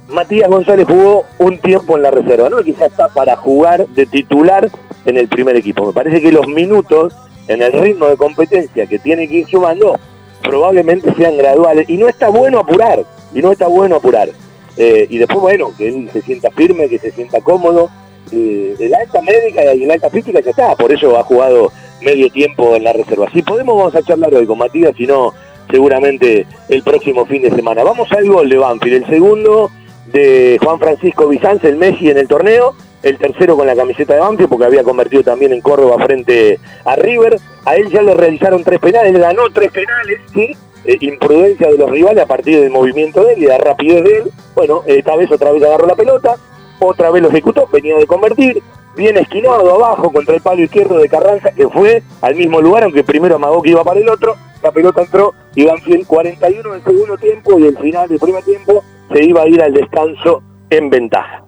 I: Matías González jugó un tiempo en la reserva, ¿no? Quizás está para jugar de titular en el primer equipo. Me parece que los minutos en el ritmo de competencia que tiene que ir sumando probablemente sean graduales y no está bueno apurar, y no está bueno apurar. Eh, y después, bueno, que él se sienta firme, que se sienta cómodo. Eh, el alta médica y el alta física ya está, por eso ha jugado medio tiempo en la reserva. Si podemos, vamos a charlar hoy con Matías, si no, seguramente el próximo fin de semana. Vamos al gol de Banfield, el segundo de Juan Francisco Bizanz, el Messi en el torneo, el tercero con la camiseta de Banfield porque había convertido también en Córdoba frente a River. A él ya le realizaron tres penales, él ganó tres penales, ¿sí? Eh, imprudencia de los rivales a partir del movimiento de él y la rapidez de él. Bueno, esta vez otra vez agarró la pelota, otra vez lo ejecutó, venía de convertir, bien esquinado abajo contra el palo izquierdo de Carranza, que fue al mismo lugar, aunque primero amagó que iba para el otro, la pelota entró y Banfield 41 en el segundo tiempo y el final del primer tiempo se iba a ir al descanso en ventaja.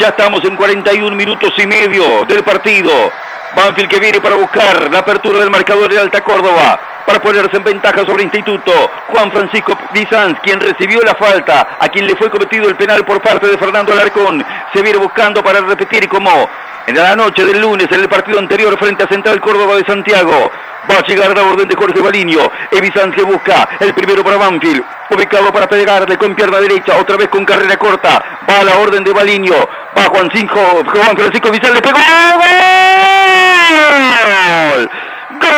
F: Ya estamos en 41 minutos y medio del partido. Banfield que viene para buscar la apertura del marcador de Alta Córdoba para ponerse en ventaja sobre Instituto. Juan Francisco Bizanz, quien recibió la falta, a quien le fue cometido el penal por parte de Fernando Alarcón, se viene buscando para repetir como en la noche del lunes en el partido anterior frente a Central Córdoba de Santiago. Va a llegar la orden de Jorge Baliño. Evizan que busca el primero para Banfield. Ubicado para pegarle con pierna derecha. Otra vez con carrera corta. Va a la orden de Baliño. Va Juan Cinco. Juan Francisco Evizan le pegó. ¡Gol! ¡Gol!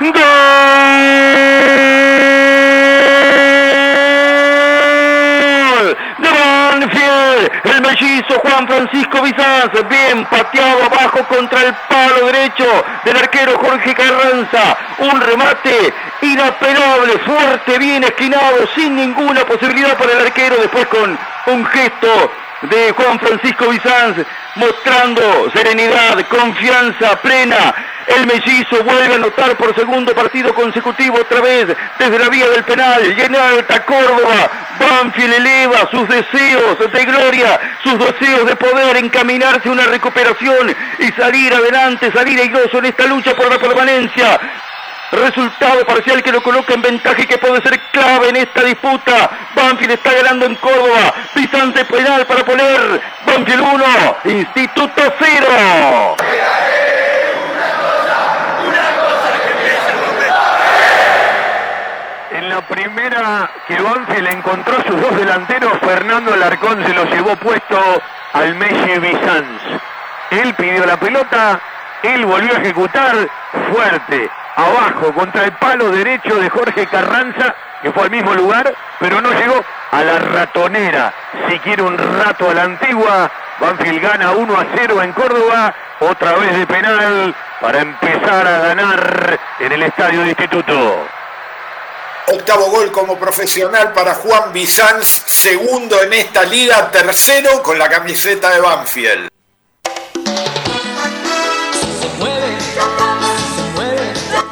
F: ¡Gol! Francisco Bizanz, bien pateado abajo contra el palo derecho del arquero Jorge Carranza, un remate inapelable, fuerte, bien esquinado, sin ninguna posibilidad para el arquero, después con un gesto de Juan Francisco Bizanz mostrando serenidad, confianza plena. El mellizo vuelve a anotar por segundo partido consecutivo otra vez desde la vía del penal. Y en alta Córdoba, Banfield eleva sus deseos de gloria, sus deseos de poder encaminarse a una recuperación y salir adelante, salir airoso en esta lucha por la permanencia. Resultado parcial que lo coloca en ventaja y que puede ser clave en esta disputa. Banfield está ganando en Córdoba. Pisante penal para poner Banfield 1, Instituto 0.
H: En la primera que Banfield encontró sus dos delanteros, Fernando Alarcón se lo llevó puesto al Messi Bizanz. Él pidió la pelota, él volvió a ejecutar fuerte, abajo, contra el palo derecho de Jorge Carranza, que fue al mismo lugar, pero no llegó a la ratonera. Si quiere un rato a la antigua, Banfield gana 1 a 0 en Córdoba, otra vez de penal para empezar a ganar en el estadio de Instituto.
K: Octavo gol como profesional para Juan Bizanz, segundo en esta liga, tercero con la camiseta de Banfield.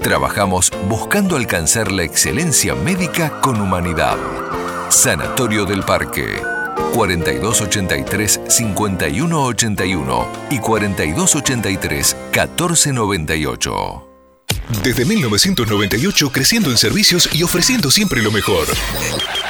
C: trabajamos buscando alcanzar la excelencia médica con humanidad. Sanatorio del Parque. 4283-5181 y 4283-1498.
L: Desde 1998 creciendo en servicios y ofreciendo siempre lo mejor.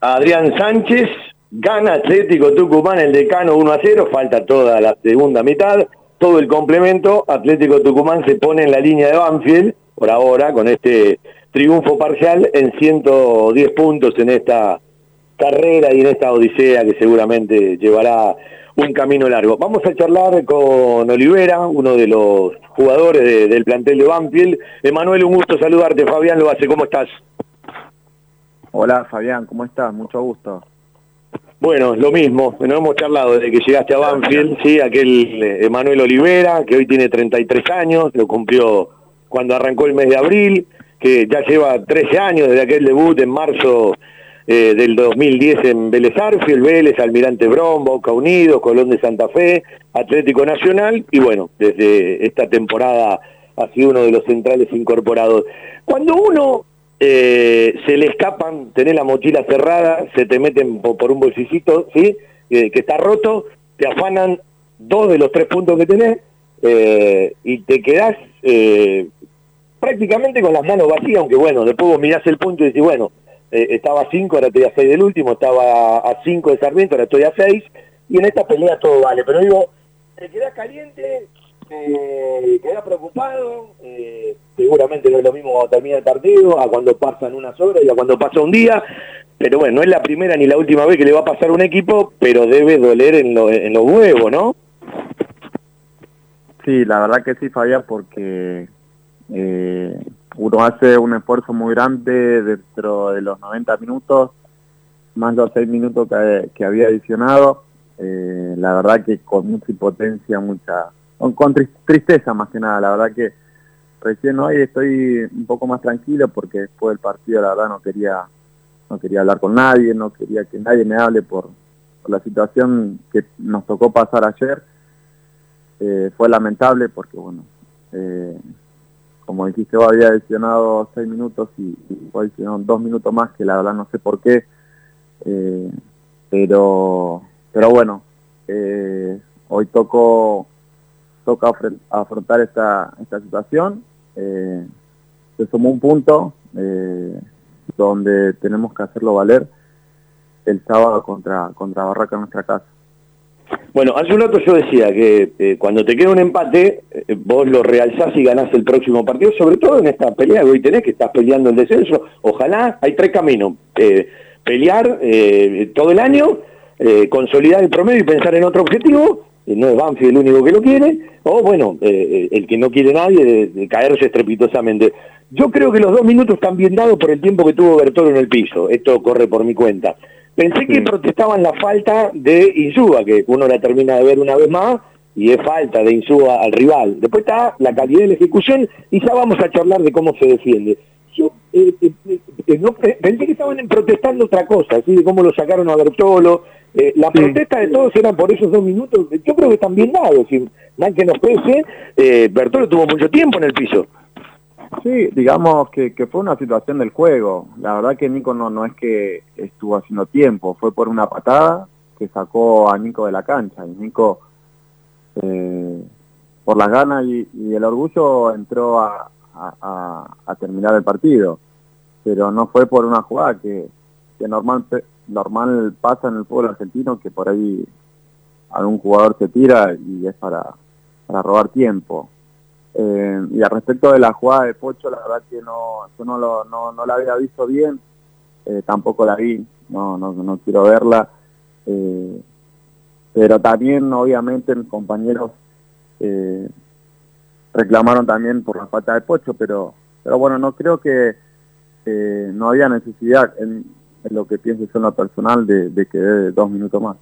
I: Adrián Sánchez gana Atlético Tucumán el decano 1 a 0. Falta toda la segunda mitad. Todo el complemento. Atlético Tucumán se pone en la línea de Banfield por ahora con este triunfo parcial en 110 puntos en esta carrera y en esta odisea que seguramente llevará un camino largo. Vamos a charlar con Olivera, uno de los jugadores de- del plantel de Banfield. Emanuel, un gusto saludarte. Fabián lo hace, ¿cómo estás?
M: Hola Fabián, ¿cómo estás? Mucho gusto.
I: Bueno, lo mismo, no hemos charlado desde que llegaste a Banfield, sí, aquel eh, Emanuel Olivera, que hoy tiene 33 años, lo cumplió cuando arrancó el mes de abril, que ya lleva 13 años desde aquel debut en marzo eh, del 2010 en Vélez Arfield, Vélez, Almirante Brom, Boca Unidos, Colón de Santa Fe, Atlético Nacional, y bueno, desde esta temporada ha sido uno de los centrales incorporados. Cuando uno eh, se le escapan, tenés la mochila cerrada, se te meten po- por, un bolsicito, ¿sí? Eh, que está roto, te afanan dos de los tres puntos que tenés eh, y te quedás prácticamente con las manos vacías, aunque bueno, después vos mirás el punto y decís, bueno, estaba a cinco, ahora estoy a seis del último, estaba a cinco de Sarmiento, ahora estoy a seis, y en esta pelea todo vale, pero digo, te quedás caliente, quedás preocupado, eh, seguramente no es lo mismo cuando termina el partido, a cuando pasan unas horas y a cuando pasa un día, pero bueno, no es la primera ni la última vez que le va a pasar un equipo, pero debe doler en, lo- en los huevos, ¿no?
M: Sí, la verdad que sí, Fabián, porque eh, uno hace un esfuerzo muy grande dentro de los 90 minutos, más los 6 minutos que, que había adicionado. Eh, la verdad que con mucha impotencia, mucha con, con tris- tristeza más que nada. La verdad que recién hoy estoy un poco más tranquilo porque después del partido la verdad no quería no quería hablar con nadie, no quería que nadie me hable por, la situación que nos tocó pasar ayer eh, fue lamentable porque, bueno, eh, como dijiste, vos había adicionado seis minutos y, y fue adicionado dos minutos más, que la verdad no sé por qué, eh, pero, pero bueno, hoy tocó, toca afrontar esta, esta situación, eh, se sumó un punto eh, donde tenemos que hacerlo valer el sábado contra, contra Barraca en nuestra casa.
I: Bueno, hace un rato yo decía que eh, cuando te queda un empate, eh, vos lo realzás y ganás el próximo partido, sobre todo en esta pelea que hoy tenés, que estás peleando el descenso. Ojalá, hay tres caminos. Eh, pelear eh, todo el año, consolidar el promedio y pensar en otro objetivo, no es Banfield el único que lo quiere, o bueno, eh, eh, el que no quiere nadie, de, de caerse estrepitosamente. Yo creo que los dos minutos están bien dados por el tiempo que tuvo Bertolo en el piso. Esto corre por mi cuenta. Pensé que protestaban la falta de Insúa, que uno la termina de ver una vez más, y es falta de Insúa al rival. Después está la calidad de la ejecución y ya vamos a charlar de cómo se defiende. Yo eh, eh, eh, no, pensé que estaban protestando otra cosa, así de cómo lo sacaron a Bertolo. Eh, la protesta de todos era por esos dos minutos. Yo creo que están bien dados. Y mal que nos pese, eh, Bertolo tuvo mucho tiempo en el piso.
M: Sí, digamos que, que fue una situación del juego. La verdad que Nico no, no es que estuvo haciendo tiempo, fue por una patada que sacó a Nico de la cancha. Y Nico, eh, por las ganas y, y el orgullo, entró a, a- terminar el partido. Pero no fue por una jugada que, que normal, normal pasa en el fútbol argentino, que por ahí algún jugador se tira y es para, para robar tiempo. Eh, y al respecto de la jugada de Pocho, la verdad que no, yo no, lo, no, no la había visto bien, eh, tampoco la vi, no, no, no quiero verla. eh, pero también, obviamente, mis compañeros reclamaron también por la falta de Pocho, pero, pero bueno, no creo que no había necesidad, en, en lo que pienso yo en personal, de, de que dé dos minutos más.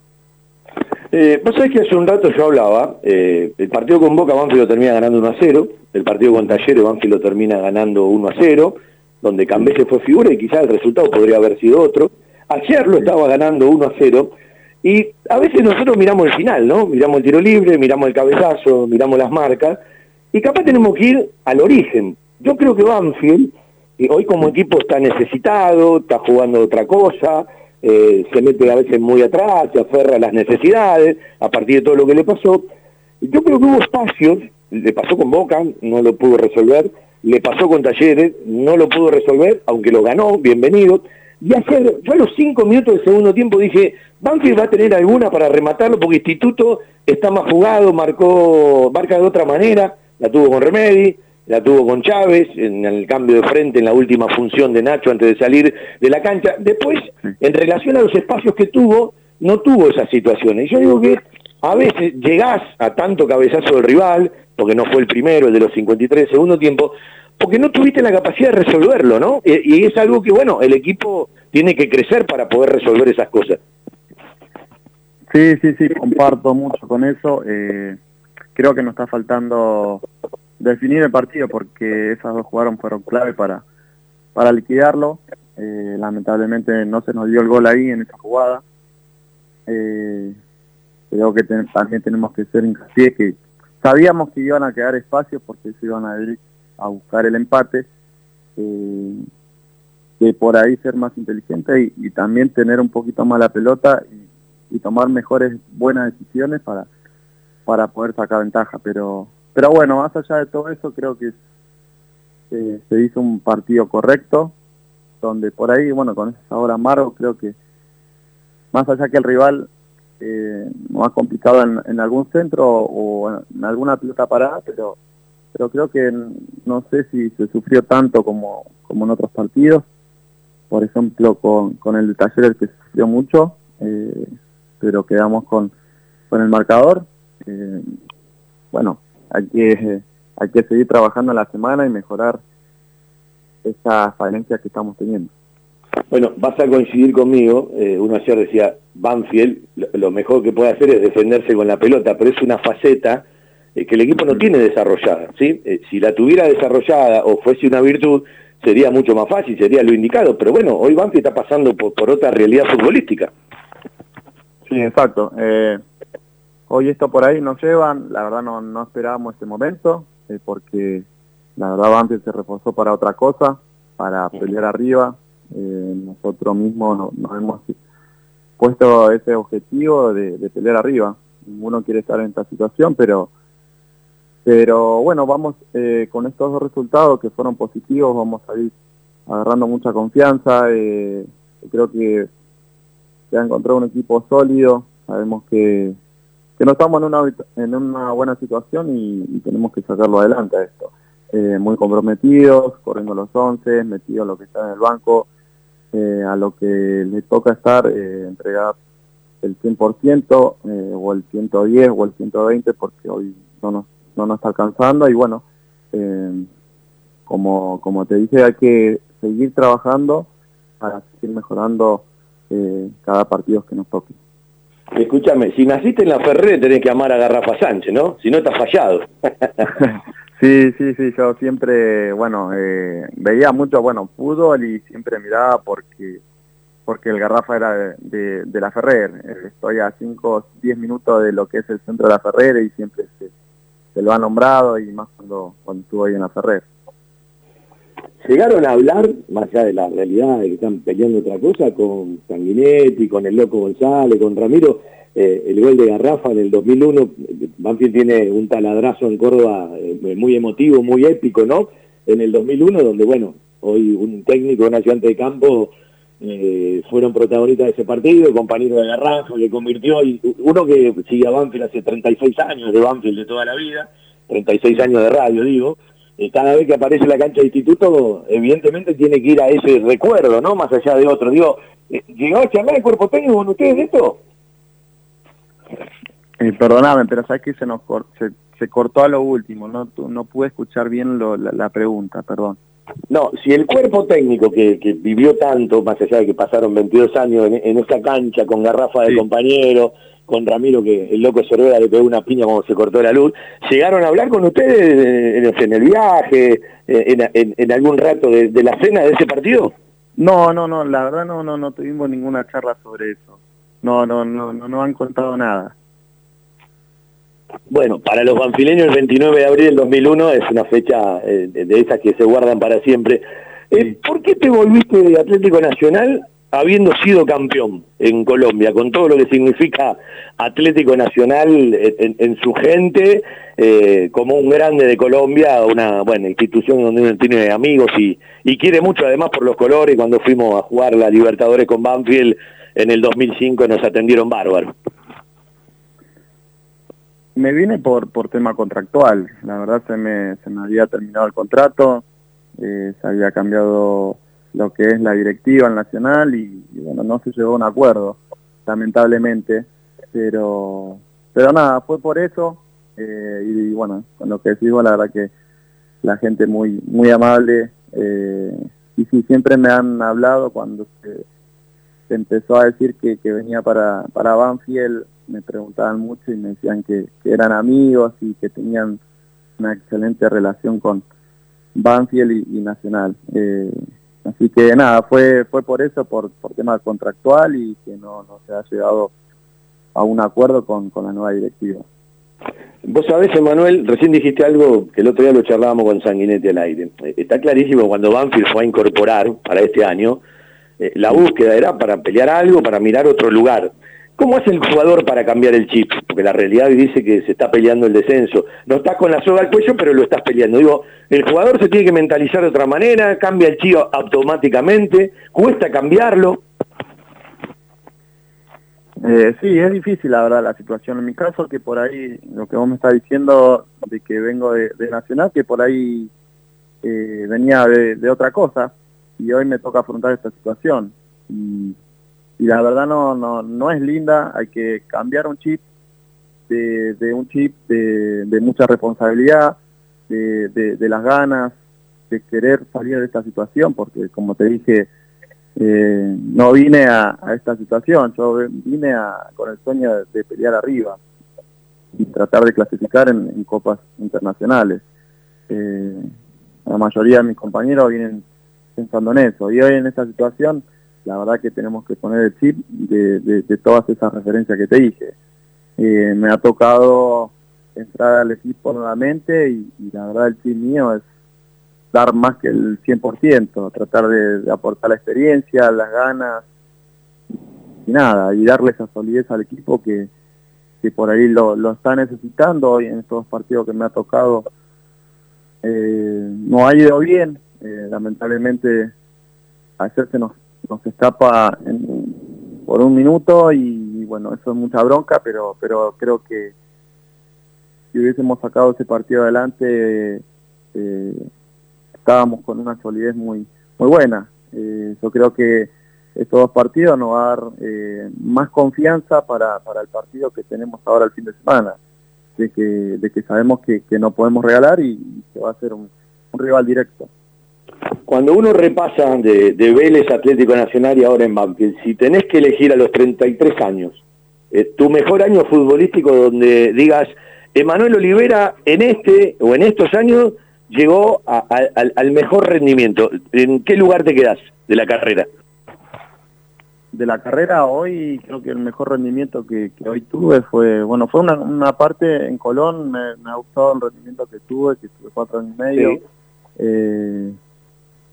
I: Eh, Vos sabés que hace un rato yo hablaba, eh, el partido con Boca Banfield termina ganando 1 a 0, el partido con Talleres Banfield lo termina ganando 1 a 0, donde Cambese fue figura y quizás el resultado podría haber sido otro. Ayer lo estaba ganando 1 a 0 y a veces nosotros miramos el final, ¿no? Miramos el tiro libre, miramos el cabezazo, miramos las marcas y capaz tenemos que ir al origen. Yo creo que Banfield eh, hoy como equipo está necesitado, está jugando otra cosa, eh, se mete a veces muy atrás, se aferra a las necesidades, a partir de todo lo que le pasó. Yo creo que hubo espacios, le pasó con Boca, no lo pudo resolver, le pasó con Talleres, no lo pudo resolver, aunque lo ganó, bienvenido. Y ayer, yo a los cinco minutos del segundo tiempo dije, Banfield va a tener alguna para rematarlo porque Instituto está más jugado, marcó, marca de otra manera, la tuvo con Remedi, la tuvo con Chávez en el cambio de frente en la última función de Nacho antes de salir de la cancha. Después, en relación a los espacios que tuvo, no tuvo esas situaciones. Y yo digo que a veces llegás a tanto cabezazo del rival, porque no fue el primero, el de los 53 de segundo tiempo, porque no tuviste la capacidad de resolverlo, ¿no? Y, y es algo que, bueno, el equipo tiene que crecer para poder resolver esas cosas.
M: Sí, sí, sí, comparto mucho con eso. Eh, creo que nos está faltando definir el partido porque esas dos jugaron fueron clave para, para liquidarlo. Eh, lamentablemente no se nos dio el gol ahí en esa jugada. Eh, creo que también tenemos que ser hincapié que sabíamos que iban a quedar espacios porque se iban a ir a buscar el empate. Eh, que por ahí ser más inteligente y, y también tener un poquito más la pelota y, y tomar mejores, buenas decisiones para, para poder sacar ventaja. Pero, pero bueno, más allá de todo eso, creo que se hizo un partido correcto, donde por ahí, bueno, con ese sabor amargo, creo que más allá que el rival eh, ha complicado en, algún centro o en alguna pelota parada, pero pero creo que no sé si se sufrió tanto como, como en otros partidos. Por ejemplo, con, con el de Talleres que sufrió mucho, eh, pero quedamos con, con el marcador. Eh, bueno, hay que, hay que seguir trabajando la semana y mejorar esa falencia que estamos teniendo.
I: Bueno, vas a coincidir conmigo, eh, uno ayer decía, Banfield, lo, lo mejor que puede hacer es defenderse con la pelota, pero es una faceta eh, que el equipo no tiene desarrollada, ¿sí? Eh, si la tuviera desarrollada o fuese una virtud, sería mucho más fácil, sería lo indicado, pero bueno, hoy Banfield está pasando por, por otra realidad futbolística.
M: Sí, exacto. Eh, hoy esto por ahí nos llevan, la verdad no, no esperábamos este momento, eh, porque la verdad antes se reforzó para otra cosa, para pelear arriba, eh, nosotros mismos nos, hemos puesto ese objetivo de, pelear arriba, ninguno quiere estar en esta situación, pero pero bueno, vamos eh, con estos dos resultados que fueron positivos, vamos a ir agarrando mucha confianza, creo que se ha encontrado un equipo sólido, sabemos que, que no estamos en una, en una buena situación y, tenemos que sacarlo adelante esto. Eh, muy comprometidos, corriendo los 11, metidos a lo que está en el banco, eh, a lo que le toca estar, eh, entregar el 100% eh, o el 110 o el 120 porque hoy no nos, no nos está alcanzando y bueno, como, como te dije hay que seguir trabajando para seguir mejorando cada partido que nos toque.
I: Escúchame, si naciste en la Ferrer tenés que amar a Garrafa Sánchez, ¿no? Si no, estás fallado.
M: sí, sí, sí, yo siempre, bueno, eh, veía mucho, bueno, fútbol y siempre miraba porque porque el Garrafa era de, de, la Ferrer. Estoy a 5, 10 minutos de lo que es el centro de la Ferrer y siempre se, se lo ha nombrado y más cuando, cuando estuvo ahí en la Ferrer.
I: ¿Llegaron a hablar, más allá de la realidad de que están peleando otra cosa, con Sanguinetti, con el Loco González, con Ramiro? Eh, el gol de Garrafa en el 2001, Banfield tiene un taladrazo en Córdoba eh, muy emotivo, muy épico, ¿no? En el 2001, donde, bueno, hoy un técnico, un ayudante de campo, eh, fueron protagonistas de ese partido, compañero de Garrafa, que convirtió, y uno que sigue a Banfield hace 36 años, de Banfield de toda la vida, 36 años de radio, digo, cada vez que aparece la cancha de instituto, evidentemente tiene que ir a ese recuerdo, ¿no? Más allá de otro. Digo, eh, ¿llegó a charlar el cuerpo técnico con ustedes de esto?
M: Eh, perdóname, pero sabes que se nos se, se, cortó a lo último, no no pude escuchar bien la, pregunta, perdón.
I: No, si el cuerpo técnico que, que, vivió tanto, más allá de que pasaron 22 años en, en esa cancha con garrafa de compañero, con Ramiro, que el loco Cervera le pegó una piña cuando se cortó la luz. ¿Llegaron a hablar con ustedes en el viaje, en, algún rato de, la cena de ese partido?
M: No, no, no, la verdad no, no, no tuvimos ninguna charla sobre eso. No, no, no, no, no han contado nada.
I: Bueno, para los banfileños el 29 de abril del 2001 es una fecha eh, de esas que se guardan para siempre. Eh, ¿Por qué te volviste de Atlético Nacional habiendo sido campeón en Colombia, con todo lo que significa Atlético Nacional en, su gente, eh, como un grande de Colombia, una buena institución donde uno tiene amigos y, quiere mucho además por los colores, cuando fuimos a jugar la Libertadores con Banfield en el 2005 nos atendieron bárbaro.
M: Me vine por, por tema contractual, la verdad se me, se me había terminado el contrato, eh, se había cambiado lo que es la directiva nacional y, bueno, no se llegó a un acuerdo, lamentablemente, pero pero nada, fue por eso eh, y, bueno, con lo que digo, la verdad que la gente muy muy amable eh, y sí, siempre me han hablado cuando se, empezó a decir que, venía para, para Banfield, me preguntaban mucho y me decían que, que eran amigos y que tenían una excelente relación con Banfield y, Nacional. Eh, Así que nada, fue fue por eso, por, por tema contractual y que no, no se ha llegado a un acuerdo con, con la nueva directiva.
I: Vos sabés, Emanuel, recién dijiste algo que el otro día lo charlábamos con Sanguinetti al aire. Eh, está clarísimo cuando Banfield fue a incorporar para este año, eh, la búsqueda era para pelear algo, para mirar otro lugar. ¿Cómo hace el jugador para cambiar el chip? Porque la realidad dice que se está peleando el descenso. No estás con la soga al cuello, pero lo estás peleando. Digo, el jugador se tiene que mentalizar de otra manera, cambia el chip automáticamente, cuesta cambiarlo.
M: Eh, sí, es difícil la verdad la situación. En mi caso, que por ahí, lo que vos me estás diciendo de que vengo de, Nacional, que por ahí eh, venía de, otra cosa y hoy me toca afrontar esta situación. Y la verdad no, no, no es linda, hay que cambiar un chip de, de un chip de, de mucha responsabilidad, de, de, las ganas, de querer salir de esta situación, porque como te dije, eh, no vine a, a, esta situación, yo vine a, con el sueño de, pelear arriba y tratar de clasificar en, copas internacionales. Eh, la mayoría de mis compañeros vienen pensando en eso, y hoy en esta situación la verdad que tenemos que poner el chip de, todas esas referencias que te dije. eh, me ha tocado entrar al equipo nuevamente y, la verdad el fin mío es dar más que el 100%, tratar de, aportar la experiencia, las ganas y nada, y darle esa solidez al equipo que, que por ahí lo, lo está necesitando hoy en estos partidos que me ha tocado. Eh, no ha ido bien, eh, lamentablemente a veces se nos, nos escapa por un minuto y, bueno, eso es mucha bronca, pero, pero creo que si hubiésemos sacado ese partido adelante eh, estábamos con una solidez muy, muy buena. yo creo que estos dos partidos nos va a dar eh, más confianza para, para, el partido que tenemos ahora el fin de semana, de que, de que sabemos que, que no podemos regalar y, que va a ser un, rival directo.
I: Cuando uno repasa de, de, Vélez Atlético Nacional y ahora en Banfield, si tenés que elegir a los 33 años, eh, tu mejor año futbolístico donde digas, Emanuel Olivera en este o en estos años llegó al, al mejor rendimiento, ¿en qué lugar te quedás de la carrera?
M: de la carrera hoy creo que el mejor rendimiento que, hoy tuve fue, bueno, fue una, parte en Colón, me, ha gustado el rendimiento que tuve, que tuve cuatro años y medio, eh,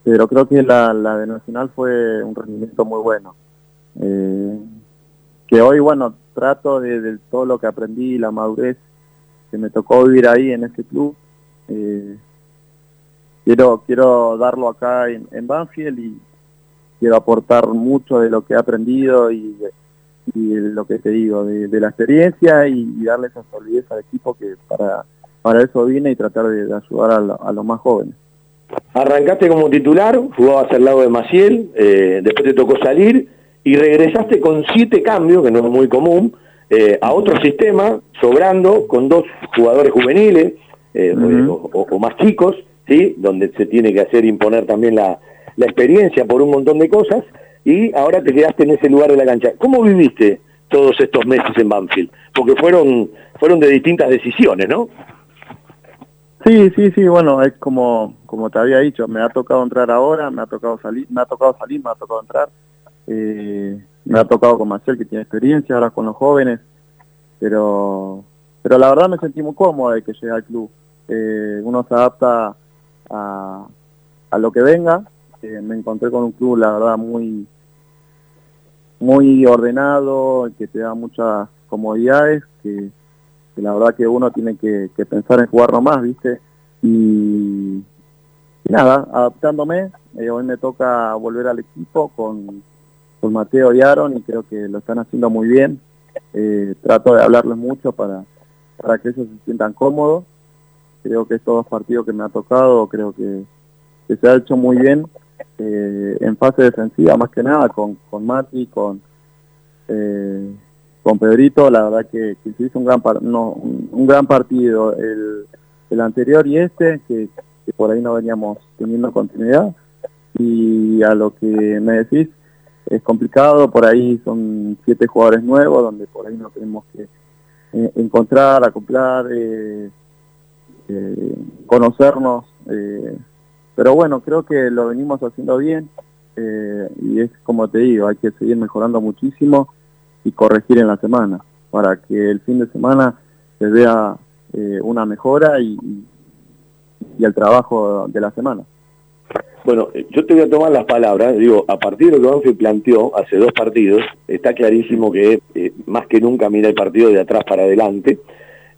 M: pero creo que la, la, de Nacional fue un rendimiento muy bueno. Eh, que hoy, bueno, trato de, todo lo que aprendí, la madurez que me tocó vivir ahí en este club, eh, quiero quiero darlo acá en, en Banfield y, quiero aportar mucho de lo que he aprendido y, lo que te digo, de, la experiencia y, darle esa solidez al equipo que para, para eso vine y tratar de, ayudar a, los más jóvenes.
I: Arrancaste como titular, jugabas al lado de Maciel, eh, después te tocó salir y regresaste con siete cambios, que no es muy común, eh, a otro sistema, sobrando, con dos jugadores juveniles eh, o, más chicos, ¿sí? donde se tiene que hacer imponer también la, la experiencia por un montón de cosas y ahora te quedaste en ese lugar de la cancha. ¿Cómo viviste todos estos meses en Banfield? Porque fueron, fueron de distintas decisiones, ¿no?
M: Sí, sí, sí, bueno, es como, como te había dicho, me ha tocado entrar ahora, me ha tocado salir, me ha tocado salir, me ha tocado entrar, eh, me ha tocado con Marcel que tiene experiencia ahora con los jóvenes, pero pero la verdad me sentí muy cómodo de que llegue al club. Eh, uno se adapta a, a lo que venga me encontré con un club, la verdad, muy, muy ordenado, que te da muchas comodidades, que, la verdad que uno tiene que, pensar en jugar nomás, ¿viste? Y, nada, adaptándome, eh, hoy me toca volver al equipo con, con Mateo y Aaron y creo que lo están haciendo muy bien. Eh, trato de hablarles mucho para, para que ellos se sientan cómodos. Creo que estos dos partidos que me ha tocado, creo que, que se ha hecho muy bien eh, en fase defensiva más que nada con, con Mati, con, con Pedrito, la verdad que, se hizo un gran, no, un, gran partido el, el, anterior y este, que, por ahí no veníamos teniendo continuidad. Y a lo que me decís, es complicado, por ahí son siete jugadores nuevos, donde por ahí no tenemos que eh, encontrar, acoplar, conocernos. Pero bueno, creo que lo venimos haciendo bien eh, y es como te digo, hay que seguir mejorando muchísimo y corregir en la semana para que el fin de semana se vea eh, una mejora y, y, el trabajo de la semana.
I: Bueno, yo te voy a tomar las palabras, digo, a partir de lo que Banfield planteó hace dos partidos, está clarísimo que eh, más que nunca mira el partido de atrás para adelante,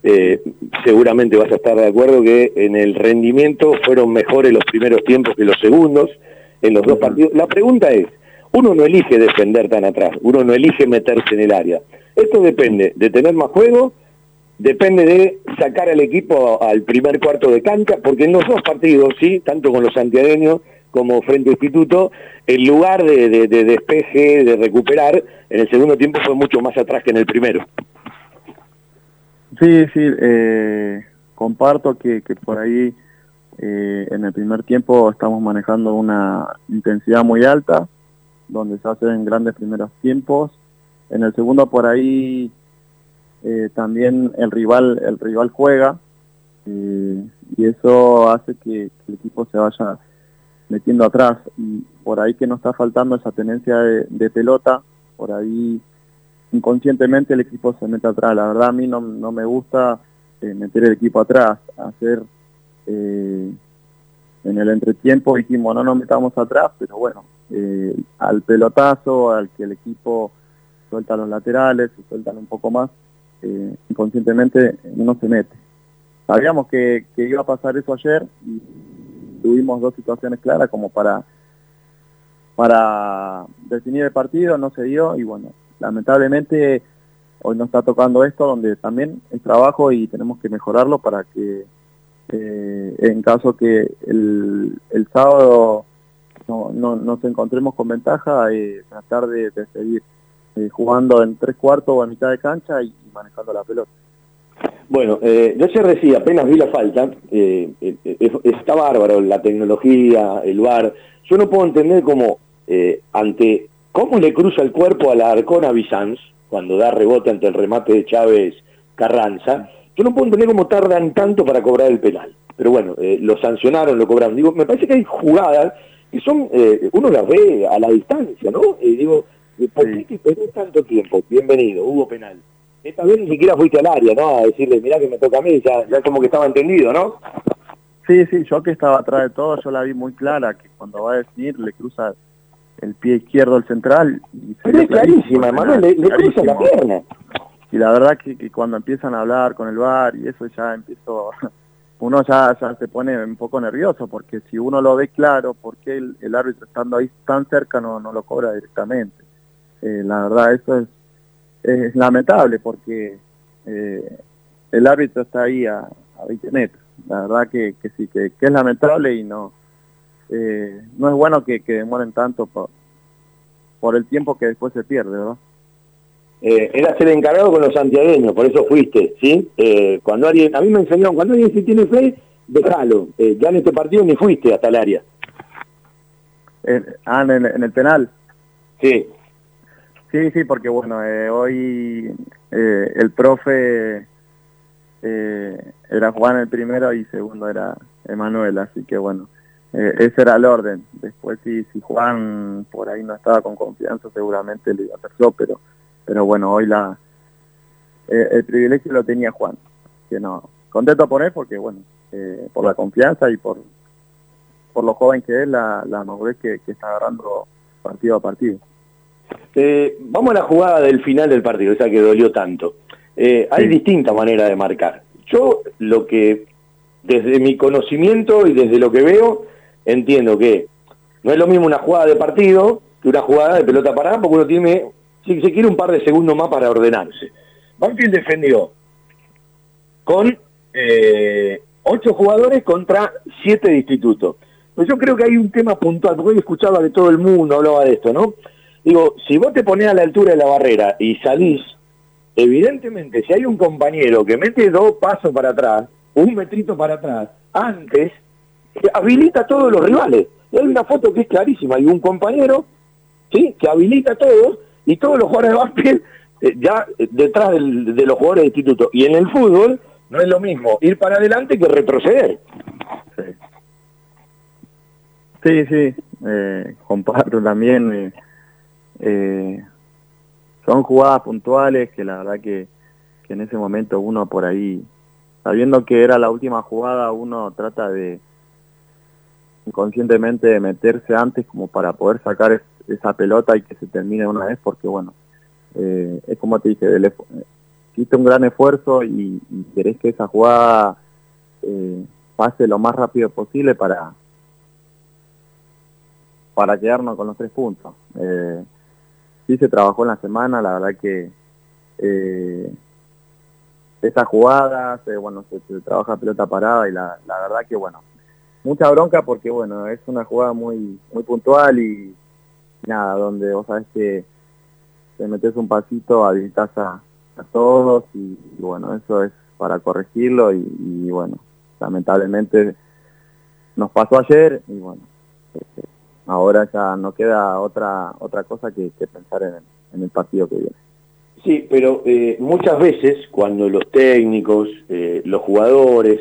I: eh, seguramente vas a estar de acuerdo que en el rendimiento fueron mejores los primeros tiempos que los segundos en los dos partidos. La pregunta es, uno no elige defender tan atrás, uno no elige meterse en el área. Esto depende de tener más juego, depende de sacar al equipo al primer cuarto de cancha, porque en los dos partidos, sí, tanto con los santiagueños como frente a Instituto, el lugar de, de despeje, de recuperar, en el segundo tiempo fue mucho más atrás que en el primero.
M: Sí, sí, eh, comparto que, que, por ahí eh, en el primer tiempo estamos manejando una intensidad muy alta, donde se hacen grandes primeros tiempos. En el segundo por ahí eh, también el rival, el rival juega y eso hace que, el equipo se vaya metiendo atrás y por ahí que nos está faltando esa tenencia de, pelota, por ahí inconscientemente el equipo se mete atrás. La verdad a mí no, no me gusta eh, meter el equipo atrás, hacer eh, en el entretiempo dijimos no nos metamos atrás, pero bueno, eh, al pelotazo, al que el equipo suelta los laterales, sueltan un poco más, inconscientemente uno se mete. Sabíamos que, que iba a pasar eso ayer y tuvimos dos situaciones claras como para para definir el partido, no se dio y bueno, lamentablemente hoy nos está tocando esto donde también es trabajo y tenemos que mejorarlo para que eh, en caso que el, sábado no, nos encontremos con ventaja, eh, tratar de, seguir eh, jugando en tres cuartos o a mitad de cancha y, manejando la pelota.
I: Bueno, eh, yo ayer decía, apenas vi la falta, está bárbaro la tecnología, el VAR. Yo no puedo entender cómo ante cómo le cruza el cuerpo a la Arcona Bizanz, cuando da rebote ante el remate de Chávez Carranza, yo no puedo entender cómo tardan tanto para cobrar el penal. Pero bueno, eh, lo sancionaron, lo cobraron. Digo, me parece que hay jugadas que son, eh, uno las ve a la distancia, ¿no? Y digo, ¿por qué te tanto tiempo? Bienvenido, hubo penal. Esta vez ni siquiera fuiste al área, ¿no? A decirle, mirá que me toca a mí, ya, ya como que estaba entendido, ¿no?
M: Sí, sí, yo que estaba atrás de todo, yo la vi muy clara, que cuando va a definir le cruza el pie izquierdo al central. Y
I: es clarísima, Manuel, le, cruza la pierna.
M: Y la verdad que, cuando empiezan a hablar con el bar y eso ya empiezo, uno ya, se pone un poco nervioso, porque si uno lo ve claro, ¿por qué el, árbitro estando ahí tan cerca no, no lo cobra directamente? Eh, la verdad eso es, es lamentable, porque eh, el árbitro está ahí a, a 20 metros. La verdad que, que sí, que, que es lamentable y no eh, no es bueno que, demoren tanto por, por el tiempo que después se pierde, ¿verdad?
I: Eh, eras el encargado con los santiagueños, por eso fuiste, ¿sí? Eh, cuando alguien, a mí me enseñaron, cuando alguien si tiene fe, déjalo. Eh, ya en este partido ni fuiste hasta el área.
M: ah, en el, penal.
I: Sí.
M: Sí, sí, porque bueno, hoy el profe era Juan el primero y segundo era Emanuel, así que bueno, eh, ese era el orden. Después si, si Juan por ahí no estaba con confianza, seguramente le iba a hacer yo, pero, pero bueno, hoy la eh, el privilegio lo tenía Juan. Que no, contento por él porque bueno, eh, por la confianza y por, por lo joven que es, la, la madurez que, está agarrando partido a partido.
I: vamos a la jugada del final del partido, esa que dolió tanto. hay distintas maneras de marcar. Yo lo que, desde mi conocimiento y desde lo que veo, entiendo que no es lo mismo una jugada de partido que una jugada de pelota parada, porque uno tiene, si se quiere, un par de segundos más para ordenarse. Banfield defendió con eh, ocho jugadores contra siete de instituto. Pues yo creo que hay un tema puntual, porque hoy escuchaba que todo el mundo hablaba de esto, ¿no? Digo, si vos te pones a la altura de la barrera y salís, evidentemente, si hay un compañero que mete dos pasos para atrás, un metrito para atrás, antes habilita a todos los rivales. hay una foto que es clarísima, hay un compañero ¿sí? que habilita a todos y todos los jugadores de básquet eh, ya eh, detrás de los jugadores de instituto. Y en el fútbol no es lo mismo ir para adelante que retroceder.
M: Sí, sí, eh, comparto también. son jugadas puntuales que la verdad que, que en ese momento uno por ahí, sabiendo que era la última jugada, uno trata de, inconscientemente meterse antes como para poder sacar esa pelota y que se termine una vez porque bueno eh, es como te dije hiciste un gran esfuerzo y, querés que esa jugada eh, pase lo más rápido posible para para quedarnos con los tres puntos. Eh, sí se trabajó en la semana la verdad que eh, esas jugadas, bueno, se, trabaja pelota parada y la, la verdad que, bueno, mucha bronca porque bueno, es una jugada muy muy puntual y nada, donde vos sabés que te metes un pasito, habilitas a, a todos y, bueno, eso es para corregirlo y, bueno, lamentablemente nos pasó ayer y bueno, este, ahora ya no queda otra otra cosa que, pensar en, el partido que viene.
I: Sí, pero eh, muchas veces cuando los técnicos, eh, los jugadores,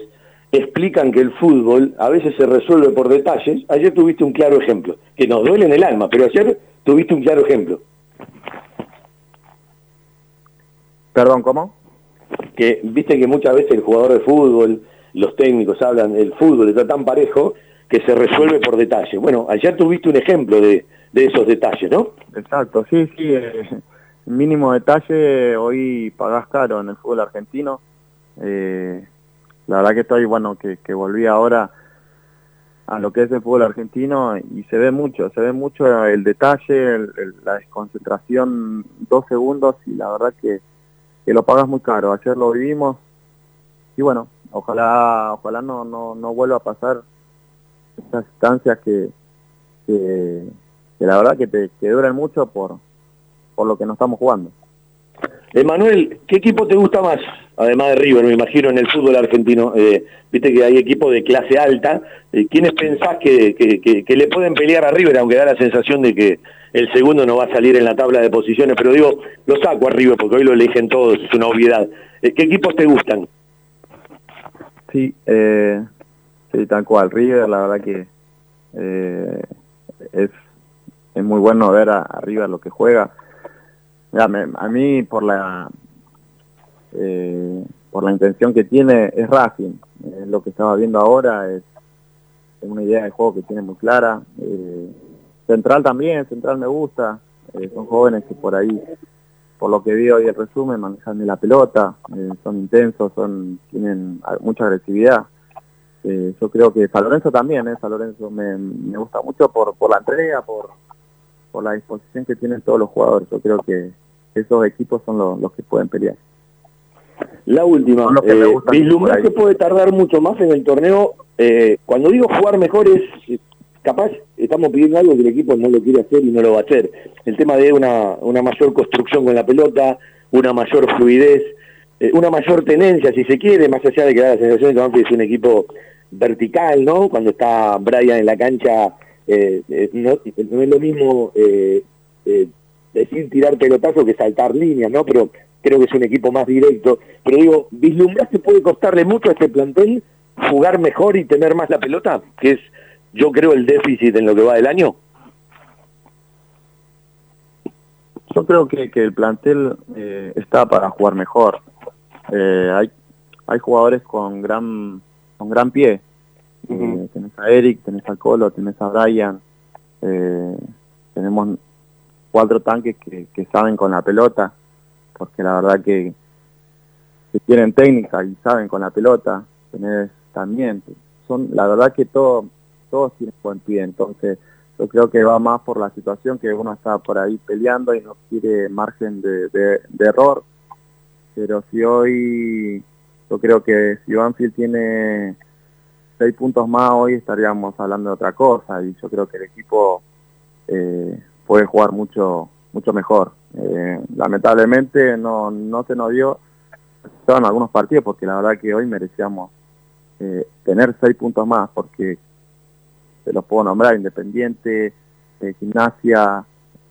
I: explican que el fútbol a veces se resuelve por detalles. Ayer tuviste un claro ejemplo, que nos duele en el alma, pero ayer tuviste un claro ejemplo.
M: Perdón, ¿cómo?
I: Que viste que muchas veces el jugador de fútbol, los técnicos hablan, el fútbol está tan parejo que se resuelve por detalle. Bueno, ayer tuviste un ejemplo de, de esos detalles, ¿no?
M: Exacto, sí, sí. eh, mínimo detalle, hoy pagás caro en el fútbol argentino. Eh, la verdad que estoy, bueno, que, volví ahora a lo que es el fútbol argentino y se ve mucho, se ve mucho el detalle, la desconcentración, dos segundos y la verdad que, que lo pagas muy caro. Ayer lo vivimos y bueno, ojalá ojalá no, no, no vuelva a pasar estas instancias que, que, que la verdad que, te, que duran mucho por, por lo que nos estamos jugando.
I: Emanuel, ¿qué equipo te gusta más? Además de River, me imagino, en el fútbol argentino. Eh, Viste que hay equipos de clase alta. Eh, ¿Quiénes pensás que, que- le pueden pelear a River, aunque da la sensación de que el segundo no va a salir en la tabla de posiciones? Pero digo, lo saco a River porque hoy lo eligen todos, es una obviedad. Eh, ¿Qué equipos te gustan?
M: Sí, eh, sí, tal cual. River, la verdad que eh, es, es muy bueno ver a, a River lo que juega. Mira, me- a mí por la eh, por la intención que tiene es Racing. Eh, lo que estaba viendo ahora es, una idea de juego que tiene muy clara. Eh, Central también, Central me gusta. Eh, son jóvenes que por ahí por lo que vi hoy el resumen, manejan bien la pelota, son intensos, son tienen mucha agresividad. Yo creo que San Lorenzo también, San Lorenzo me, me gusta mucho por, por la entrega, por, por la disposición que tienen todos los jugadores. Yo creo que esos equipos son los, los que pueden pelear.
I: La última, eh,
M: gustan
I: ¿vislumbras
M: por
I: que puede tardar mucho más en el torneo? Eh, cuando digo jugar mejor es, capaz estamos pidiendo algo que el equipo no lo quiere hacer y no lo va a hacer. El tema de una, una mayor construcción con la pelota, una mayor fluidez, eh, una mayor tenencia, si se quiere, más allá de que da la sensación de que es un equipo vertical, ¿no? Cuando está Brian en la cancha, eh, eh, no, es lo mismo eh, eh, decir tirar pelotazo que saltar líneas, ¿no? Pero creo que es un equipo más directo. Pero digo, ¿vislumbrás que puede costarle mucho a este plantel jugar mejor y tener más la pelota? Que es, yo creo, el déficit en lo que va del año.
M: Yo creo que, que el plantel eh, está para jugar mejor. Hay, hay jugadores con gran, con gran pie. Eh, tenés a Eric, tenés a Colo, tenés a Brian. eh, tenemos cuatro tanques que, que saben con la pelota, porque la verdad que, que tienen técnica y saben con la pelota. Tenés también, son la verdad que todo, todos tienen buen pie, entonces yo creo que va más por la situación que uno está por ahí peleando y no quiere margen de, de- de error. Pero si hoy, yo creo que si Banfield tiene seis puntos más, hoy estaríamos hablando de otra cosa y yo creo que el equipo eh, puede jugar mucho mucho mejor. Eh, lamentablemente no, no se nos dio en algunos partidos porque la verdad que hoy merecíamos eh, tener seis puntos más porque se los puedo nombrar, Independiente, Gimnasia,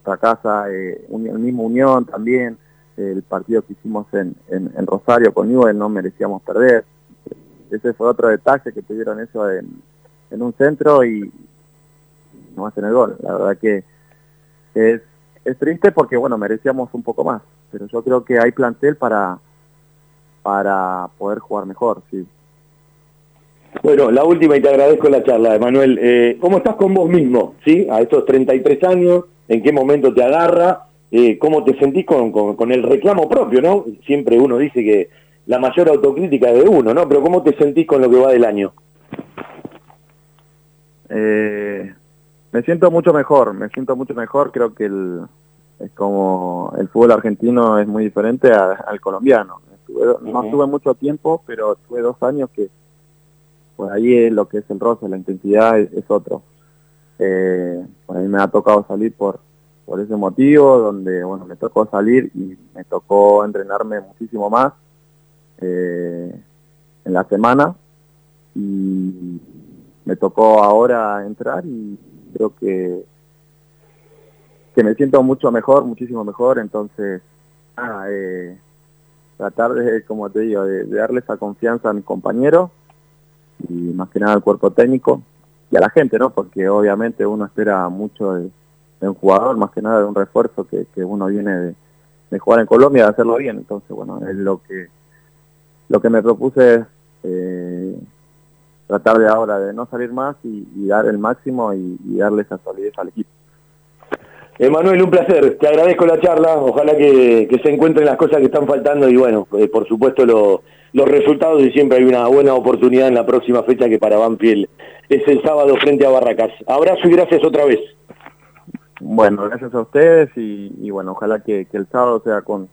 M: Fracasa, el mismo Unión también, el partido que hicimos en, en, en Rosario con Newell no merecíamos perder. Ese fue otro detalle que tuvieron eso en, un centro y no hacen el gol. La verdad que es, triste porque, bueno, merecíamos un poco más, pero yo creo que hay plantel para, para poder jugar mejor, sí.
I: Bueno, la última y te agradezco la charla, Emanuel. Eh, ¿Cómo estás con vos mismo, sí? A estos 33 años, ¿en qué momento te agarra? Eh, ¿Cómo te sentís con, con- con el reclamo propio, no? Siempre uno dice que la mayor autocrítica es de uno, ¿no? Pero ¿cómo te sentís con lo que va del año?
M: Eh, me siento mucho mejor, me siento mucho mejor, creo que el, es como el fútbol argentino es muy diferente a- al colombiano. Estuve- no estuve mucho tiempo, pero tuve dos años que por ahí es lo que es el roce, la intensidad es, es otro. Eh, por ahí me ha tocado salir por, por ese motivo, donde bueno me tocó salir y me tocó entrenarme muchísimo más eh, en la semana y me tocó ahora entrar y creo que que me siento mucho mejor, muchísimo mejor, entonces nada, eh, tratar de, como te digo, de, de darle esa confianza a mis compañeros y más que nada al cuerpo técnico y a la gente, ¿no? Porque obviamente uno espera mucho de, de un jugador, más que nada de un refuerzo que, que uno viene de, de jugar en Colombia de hacerlo bien. Entonces, bueno, es lo que lo que me propuse es eh, tratar de ahora de no salir más y, dar el máximo y, darle esa solidez al equipo.
I: Emanuel, un placer. Te agradezco la charla. Ojalá que, se encuentren las cosas que están faltando y bueno, eh, por supuesto los resultados y siempre hay una buena oportunidad en la próxima fecha que para Banfield es el sábado frente a Barracas. Abrazo y gracias otra vez.
M: Bueno, gracias a ustedes y, bueno, ojalá que, el sábado sea con,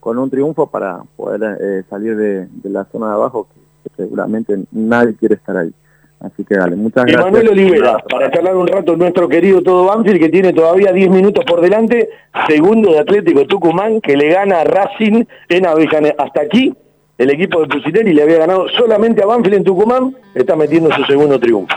M: con un triunfo para poder eh, salir de, la zona de abajo, que, seguramente nadie quiere estar ahí. Así que dale, muchas gracias.
I: Emanuel Olivera, para charlar un rato nuestro querido Todo Banfield, que tiene todavía 10 minutos por delante, segundo de Atlético Tucumán, que le gana a Racing en Avellaneda. Hasta aquí, el equipo de Pusinelli le había ganado solamente a Banfield en Tucumán, está metiendo su segundo triunfo.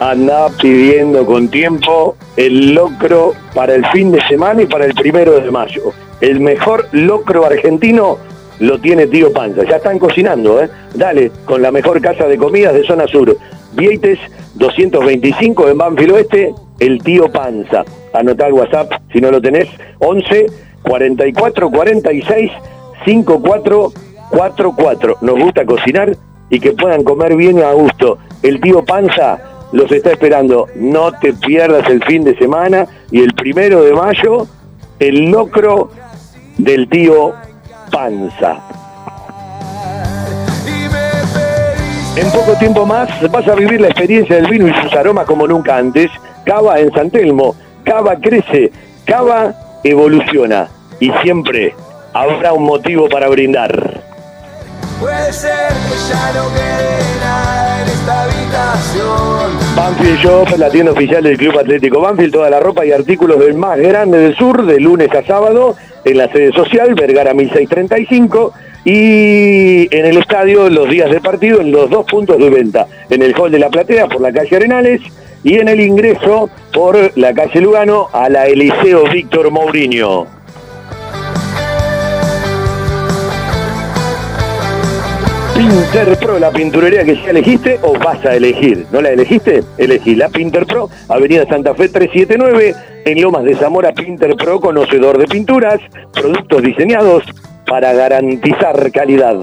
I: anda pidiendo con tiempo el locro para el fin de semana y para el primero de mayo. El mejor locro argentino lo tiene Tío Panza. Ya están cocinando, ¿eh? Dale, con la mejor casa de comidas de zona sur. Vieites 225 en Banfield Oeste, el Tío Panza. Anotá el WhatsApp si no lo tenés. 11 44 46 54 44. Nos gusta cocinar y que puedan comer bien a gusto. El Tío Panza los está esperando. No te pierdas el fin de semana y el primero de mayo, el locro del tío Panza. En poco tiempo más vas a vivir la experiencia del vino y sus aromas como nunca antes. Cava en San Telmo, Cava crece, Cava evoluciona y siempre habrá un motivo para brindar. Puede ser que ya no quede nada. Banfield Shop, la tienda oficial del Club Atlético Banfield, toda la ropa y artículos del más grande del sur, de lunes a sábado, en la sede social, Vergara 1635, y en el estadio los días de partido en los dos puntos de venta, en el hall de la platea por la calle Arenales y en el ingreso por la calle Lugano a la Eliseo Víctor Mourinho. Pinter Pro, la pinturería que ya elegiste o vas a elegir. ¿No la elegiste? Elegí la Pinter Pro, Avenida Santa Fe 379, en Lomas de Zamora, Pinter Pro, conocedor de pinturas, productos diseñados para garantizar calidad.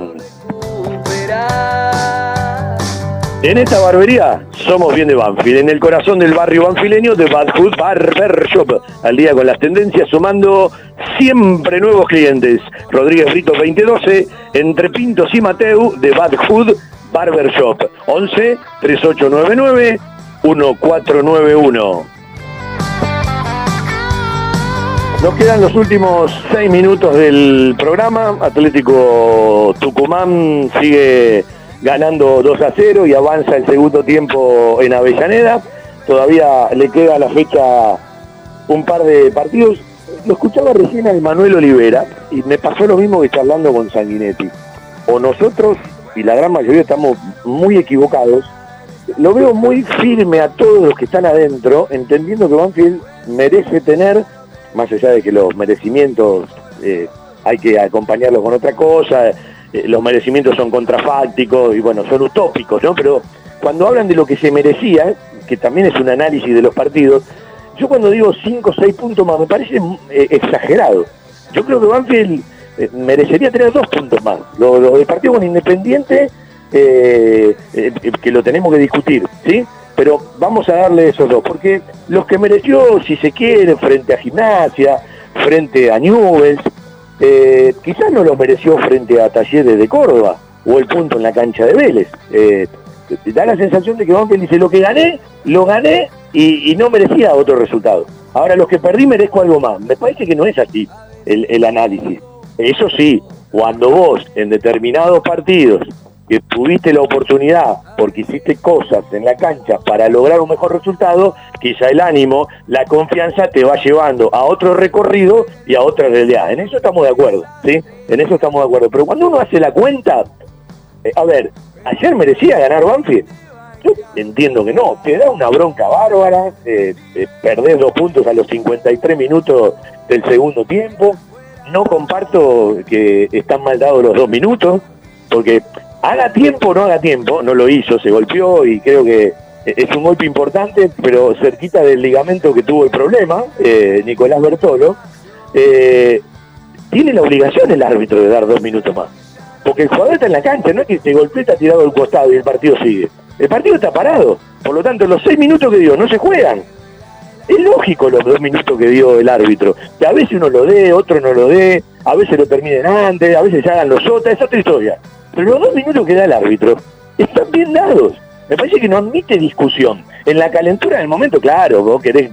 I: En esta barbería somos bien de Banfield, en el corazón del barrio banfileño de Bad Hood Barber Shop. Al día con las tendencias, sumando siempre nuevos clientes. Rodríguez Brito 2012, entre Pintos y Mateu de Bad Hood Barber Shop. 11 3899 1491. Nos quedan los últimos seis minutos del programa. Atlético Tucumán sigue ganando 2 a 0 y avanza el segundo tiempo en Avellaneda. Todavía le queda a la fecha un par de partidos. Lo escuchaba recién a Manuel Olivera y me pasó lo mismo que charlando con Sanguinetti. O nosotros, y la gran mayoría estamos muy equivocados, lo veo muy firme a todos los que están adentro, entendiendo que Banfield merece tener, más allá de que los merecimientos eh, hay que acompañarlos con otra cosa, eh, los merecimientos son contrafácticos y bueno, son utópicos, ¿no? Pero cuando hablan de lo que se merecía, que también es un análisis de los partidos, yo cuando digo 5 o 6 puntos más, me parece eh, exagerado. Yo creo que Banfield eh, merecería tener dos puntos más. Lo, lo del partido con Independiente, que lo tenemos que discutir, ¿sí? Pero vamos a darle esos dos, porque los que mereció, si se quiere, frente a Gimnasia, frente a Newells, eh, quizás no lo mereció frente a Talleres de Córdoba o el punto en la cancha de Vélez. Eh, da la sensación de que Banfield dice lo que gané, lo gané y, no merecía otro resultado. Ahora los que perdí merezco algo más. Me parece que no es así el, el análisis. Eso sí, cuando vos en determinados partidos que tuviste la oportunidad porque hiciste cosas en la cancha para lograr un mejor resultado, quizá el ánimo, la confianza te va llevando a otro recorrido y a otra realidad. En eso estamos de acuerdo, ¿sí? En eso estamos de acuerdo. Pero cuando uno hace la cuenta, eh, a ver, ayer merecía ganar Banfield. Yo entiendo que no, te da una bronca bárbara, eh, eh, perdés dos puntos a los 53 minutos del segundo tiempo. No comparto que están mal dados los dos minutos, porque haga tiempo o no haga tiempo, no lo hizo, se golpeó y creo que es un golpe importante, pero cerquita del ligamento que tuvo el problema, eh, Nicolás Bertolo, eh, tiene la obligación el árbitro de dar dos minutos más. Porque el jugador está en la cancha, no es que se golpea, está tirado al costado y el partido sigue. El partido está parado. Por lo tanto, los seis minutos que dio no se juegan. Es lógico los dos minutos que dio el árbitro. Que a veces uno lo dé, otro no lo dé, a veces lo terminen antes, a veces se hagan los otros, es otra historia. Pero los dos minutos que da el árbitro están bien dados. Me parece que no admite discusión. En la calentura del momento, claro, vos querés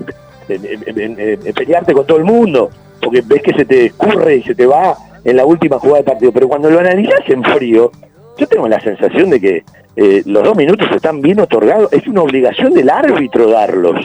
I: pelearte con todo el mundo, porque ves que se te escurre y se te va en la última jugada del partido. Pero cuando lo analizás en frío, yo tengo la sensación de que eh, los dos minutos están bien otorgados. Es una obligación del árbitro darlos.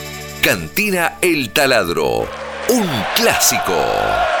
C: Cantina El Taladro, un clásico.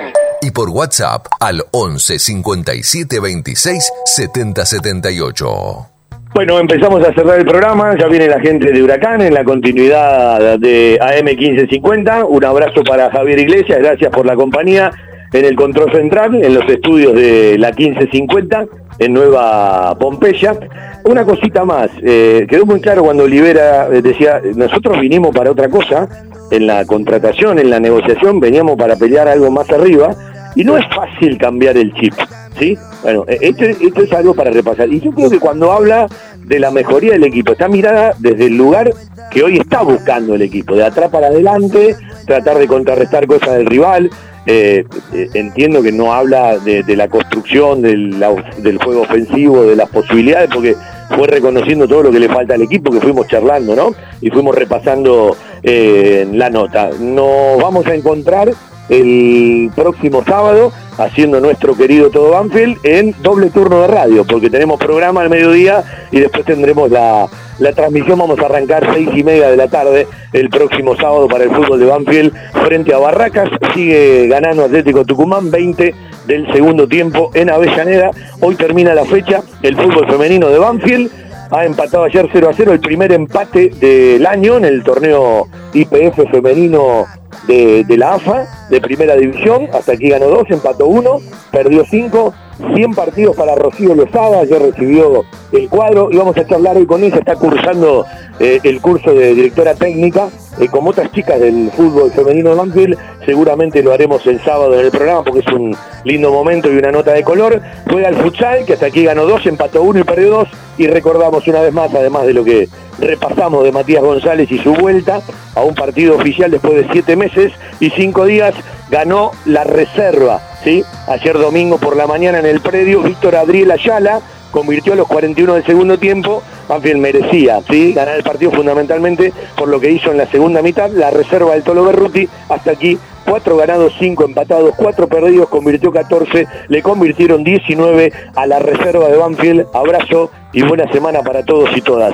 C: y por WhatsApp al 11 57 26 70 78.
I: Bueno, empezamos a cerrar el programa, ya viene la gente de Huracán en la continuidad de AM 1550. Un abrazo para Javier Iglesias, gracias por la compañía en el control central, en los estudios de la 1550, en Nueva Pompeya. Una cosita más, eh, quedó muy claro cuando Olivera eh, decía, nosotros vinimos para otra cosa, en la contratación, en la negociación, veníamos para pelear algo más arriba, y no es fácil cambiar el chip, ¿sí? Bueno, e-, esto, esto es algo para repasar. Y yo creo que cuando habla de la mejoría del equipo, está mirada desde el lugar que hoy está buscando el equipo, de atrás para adelante, tratar de contrarrestar cosas del rival. Eh, eh, entiendo que no habla de, la construcción del, juego ofensivo, de las posibilidades, porque fue reconociendo todo lo que le falta al equipo, que fuimos charlando, ¿no? Y fuimos repasando eh, la nota. Nos vamos a encontrar el próximo sábado haciendo nuestro querido Todo Banfield en doble turno de radio, porque tenemos programa al mediodía y después tendremos la, la transmisión. Vamos a arrancar seis y media de la tarde el próximo sábado para el fútbol de Banfield frente a Barracas. Sigue ganando Atlético Tucumán 20 del segundo tiempo en Avellaneda. Hoy termina la fecha el fútbol femenino de Banfield ha empatado ayer 0 a 0, el primer empate del año en el torneo IPF femenino de, la AFA, de primera división. Hasta aquí ganó 2, empató 1, perdió 5, 100 partidos para Rocío Lozada, ayer recibió el cuadro y vamos a charlar hoy con ella, está cursando eh, el curso de directora técnica eh, como otras chicas del fútbol femenino de Banfield, seguramente lo haremos el sábado en el programa porque es un lindo momento y una nota de color. Juega el futsal, que hasta aquí ganó 2, empató 1 y perdió 2 y recordamos una vez más, además de lo que repasamos de Matías González y su vuelta a un partido oficial después de 7 meses y 5 días, ganó la reserva, ¿sí? Ayer domingo por la mañana en el predio, Víctor Adriel Ayala convirtió a los 41 del segundo tiempo Banfield merecía ¿sí? ganar el partido fundamentalmente por lo que hizo en la segunda mitad, la reserva del Tolo Berruti, hasta aquí cuatro ganados, cinco empatados, cuatro perdidos, convirtió 14, le convirtieron 19 a la reserva de Banfield. Abrazo y buena semana para todos y todas.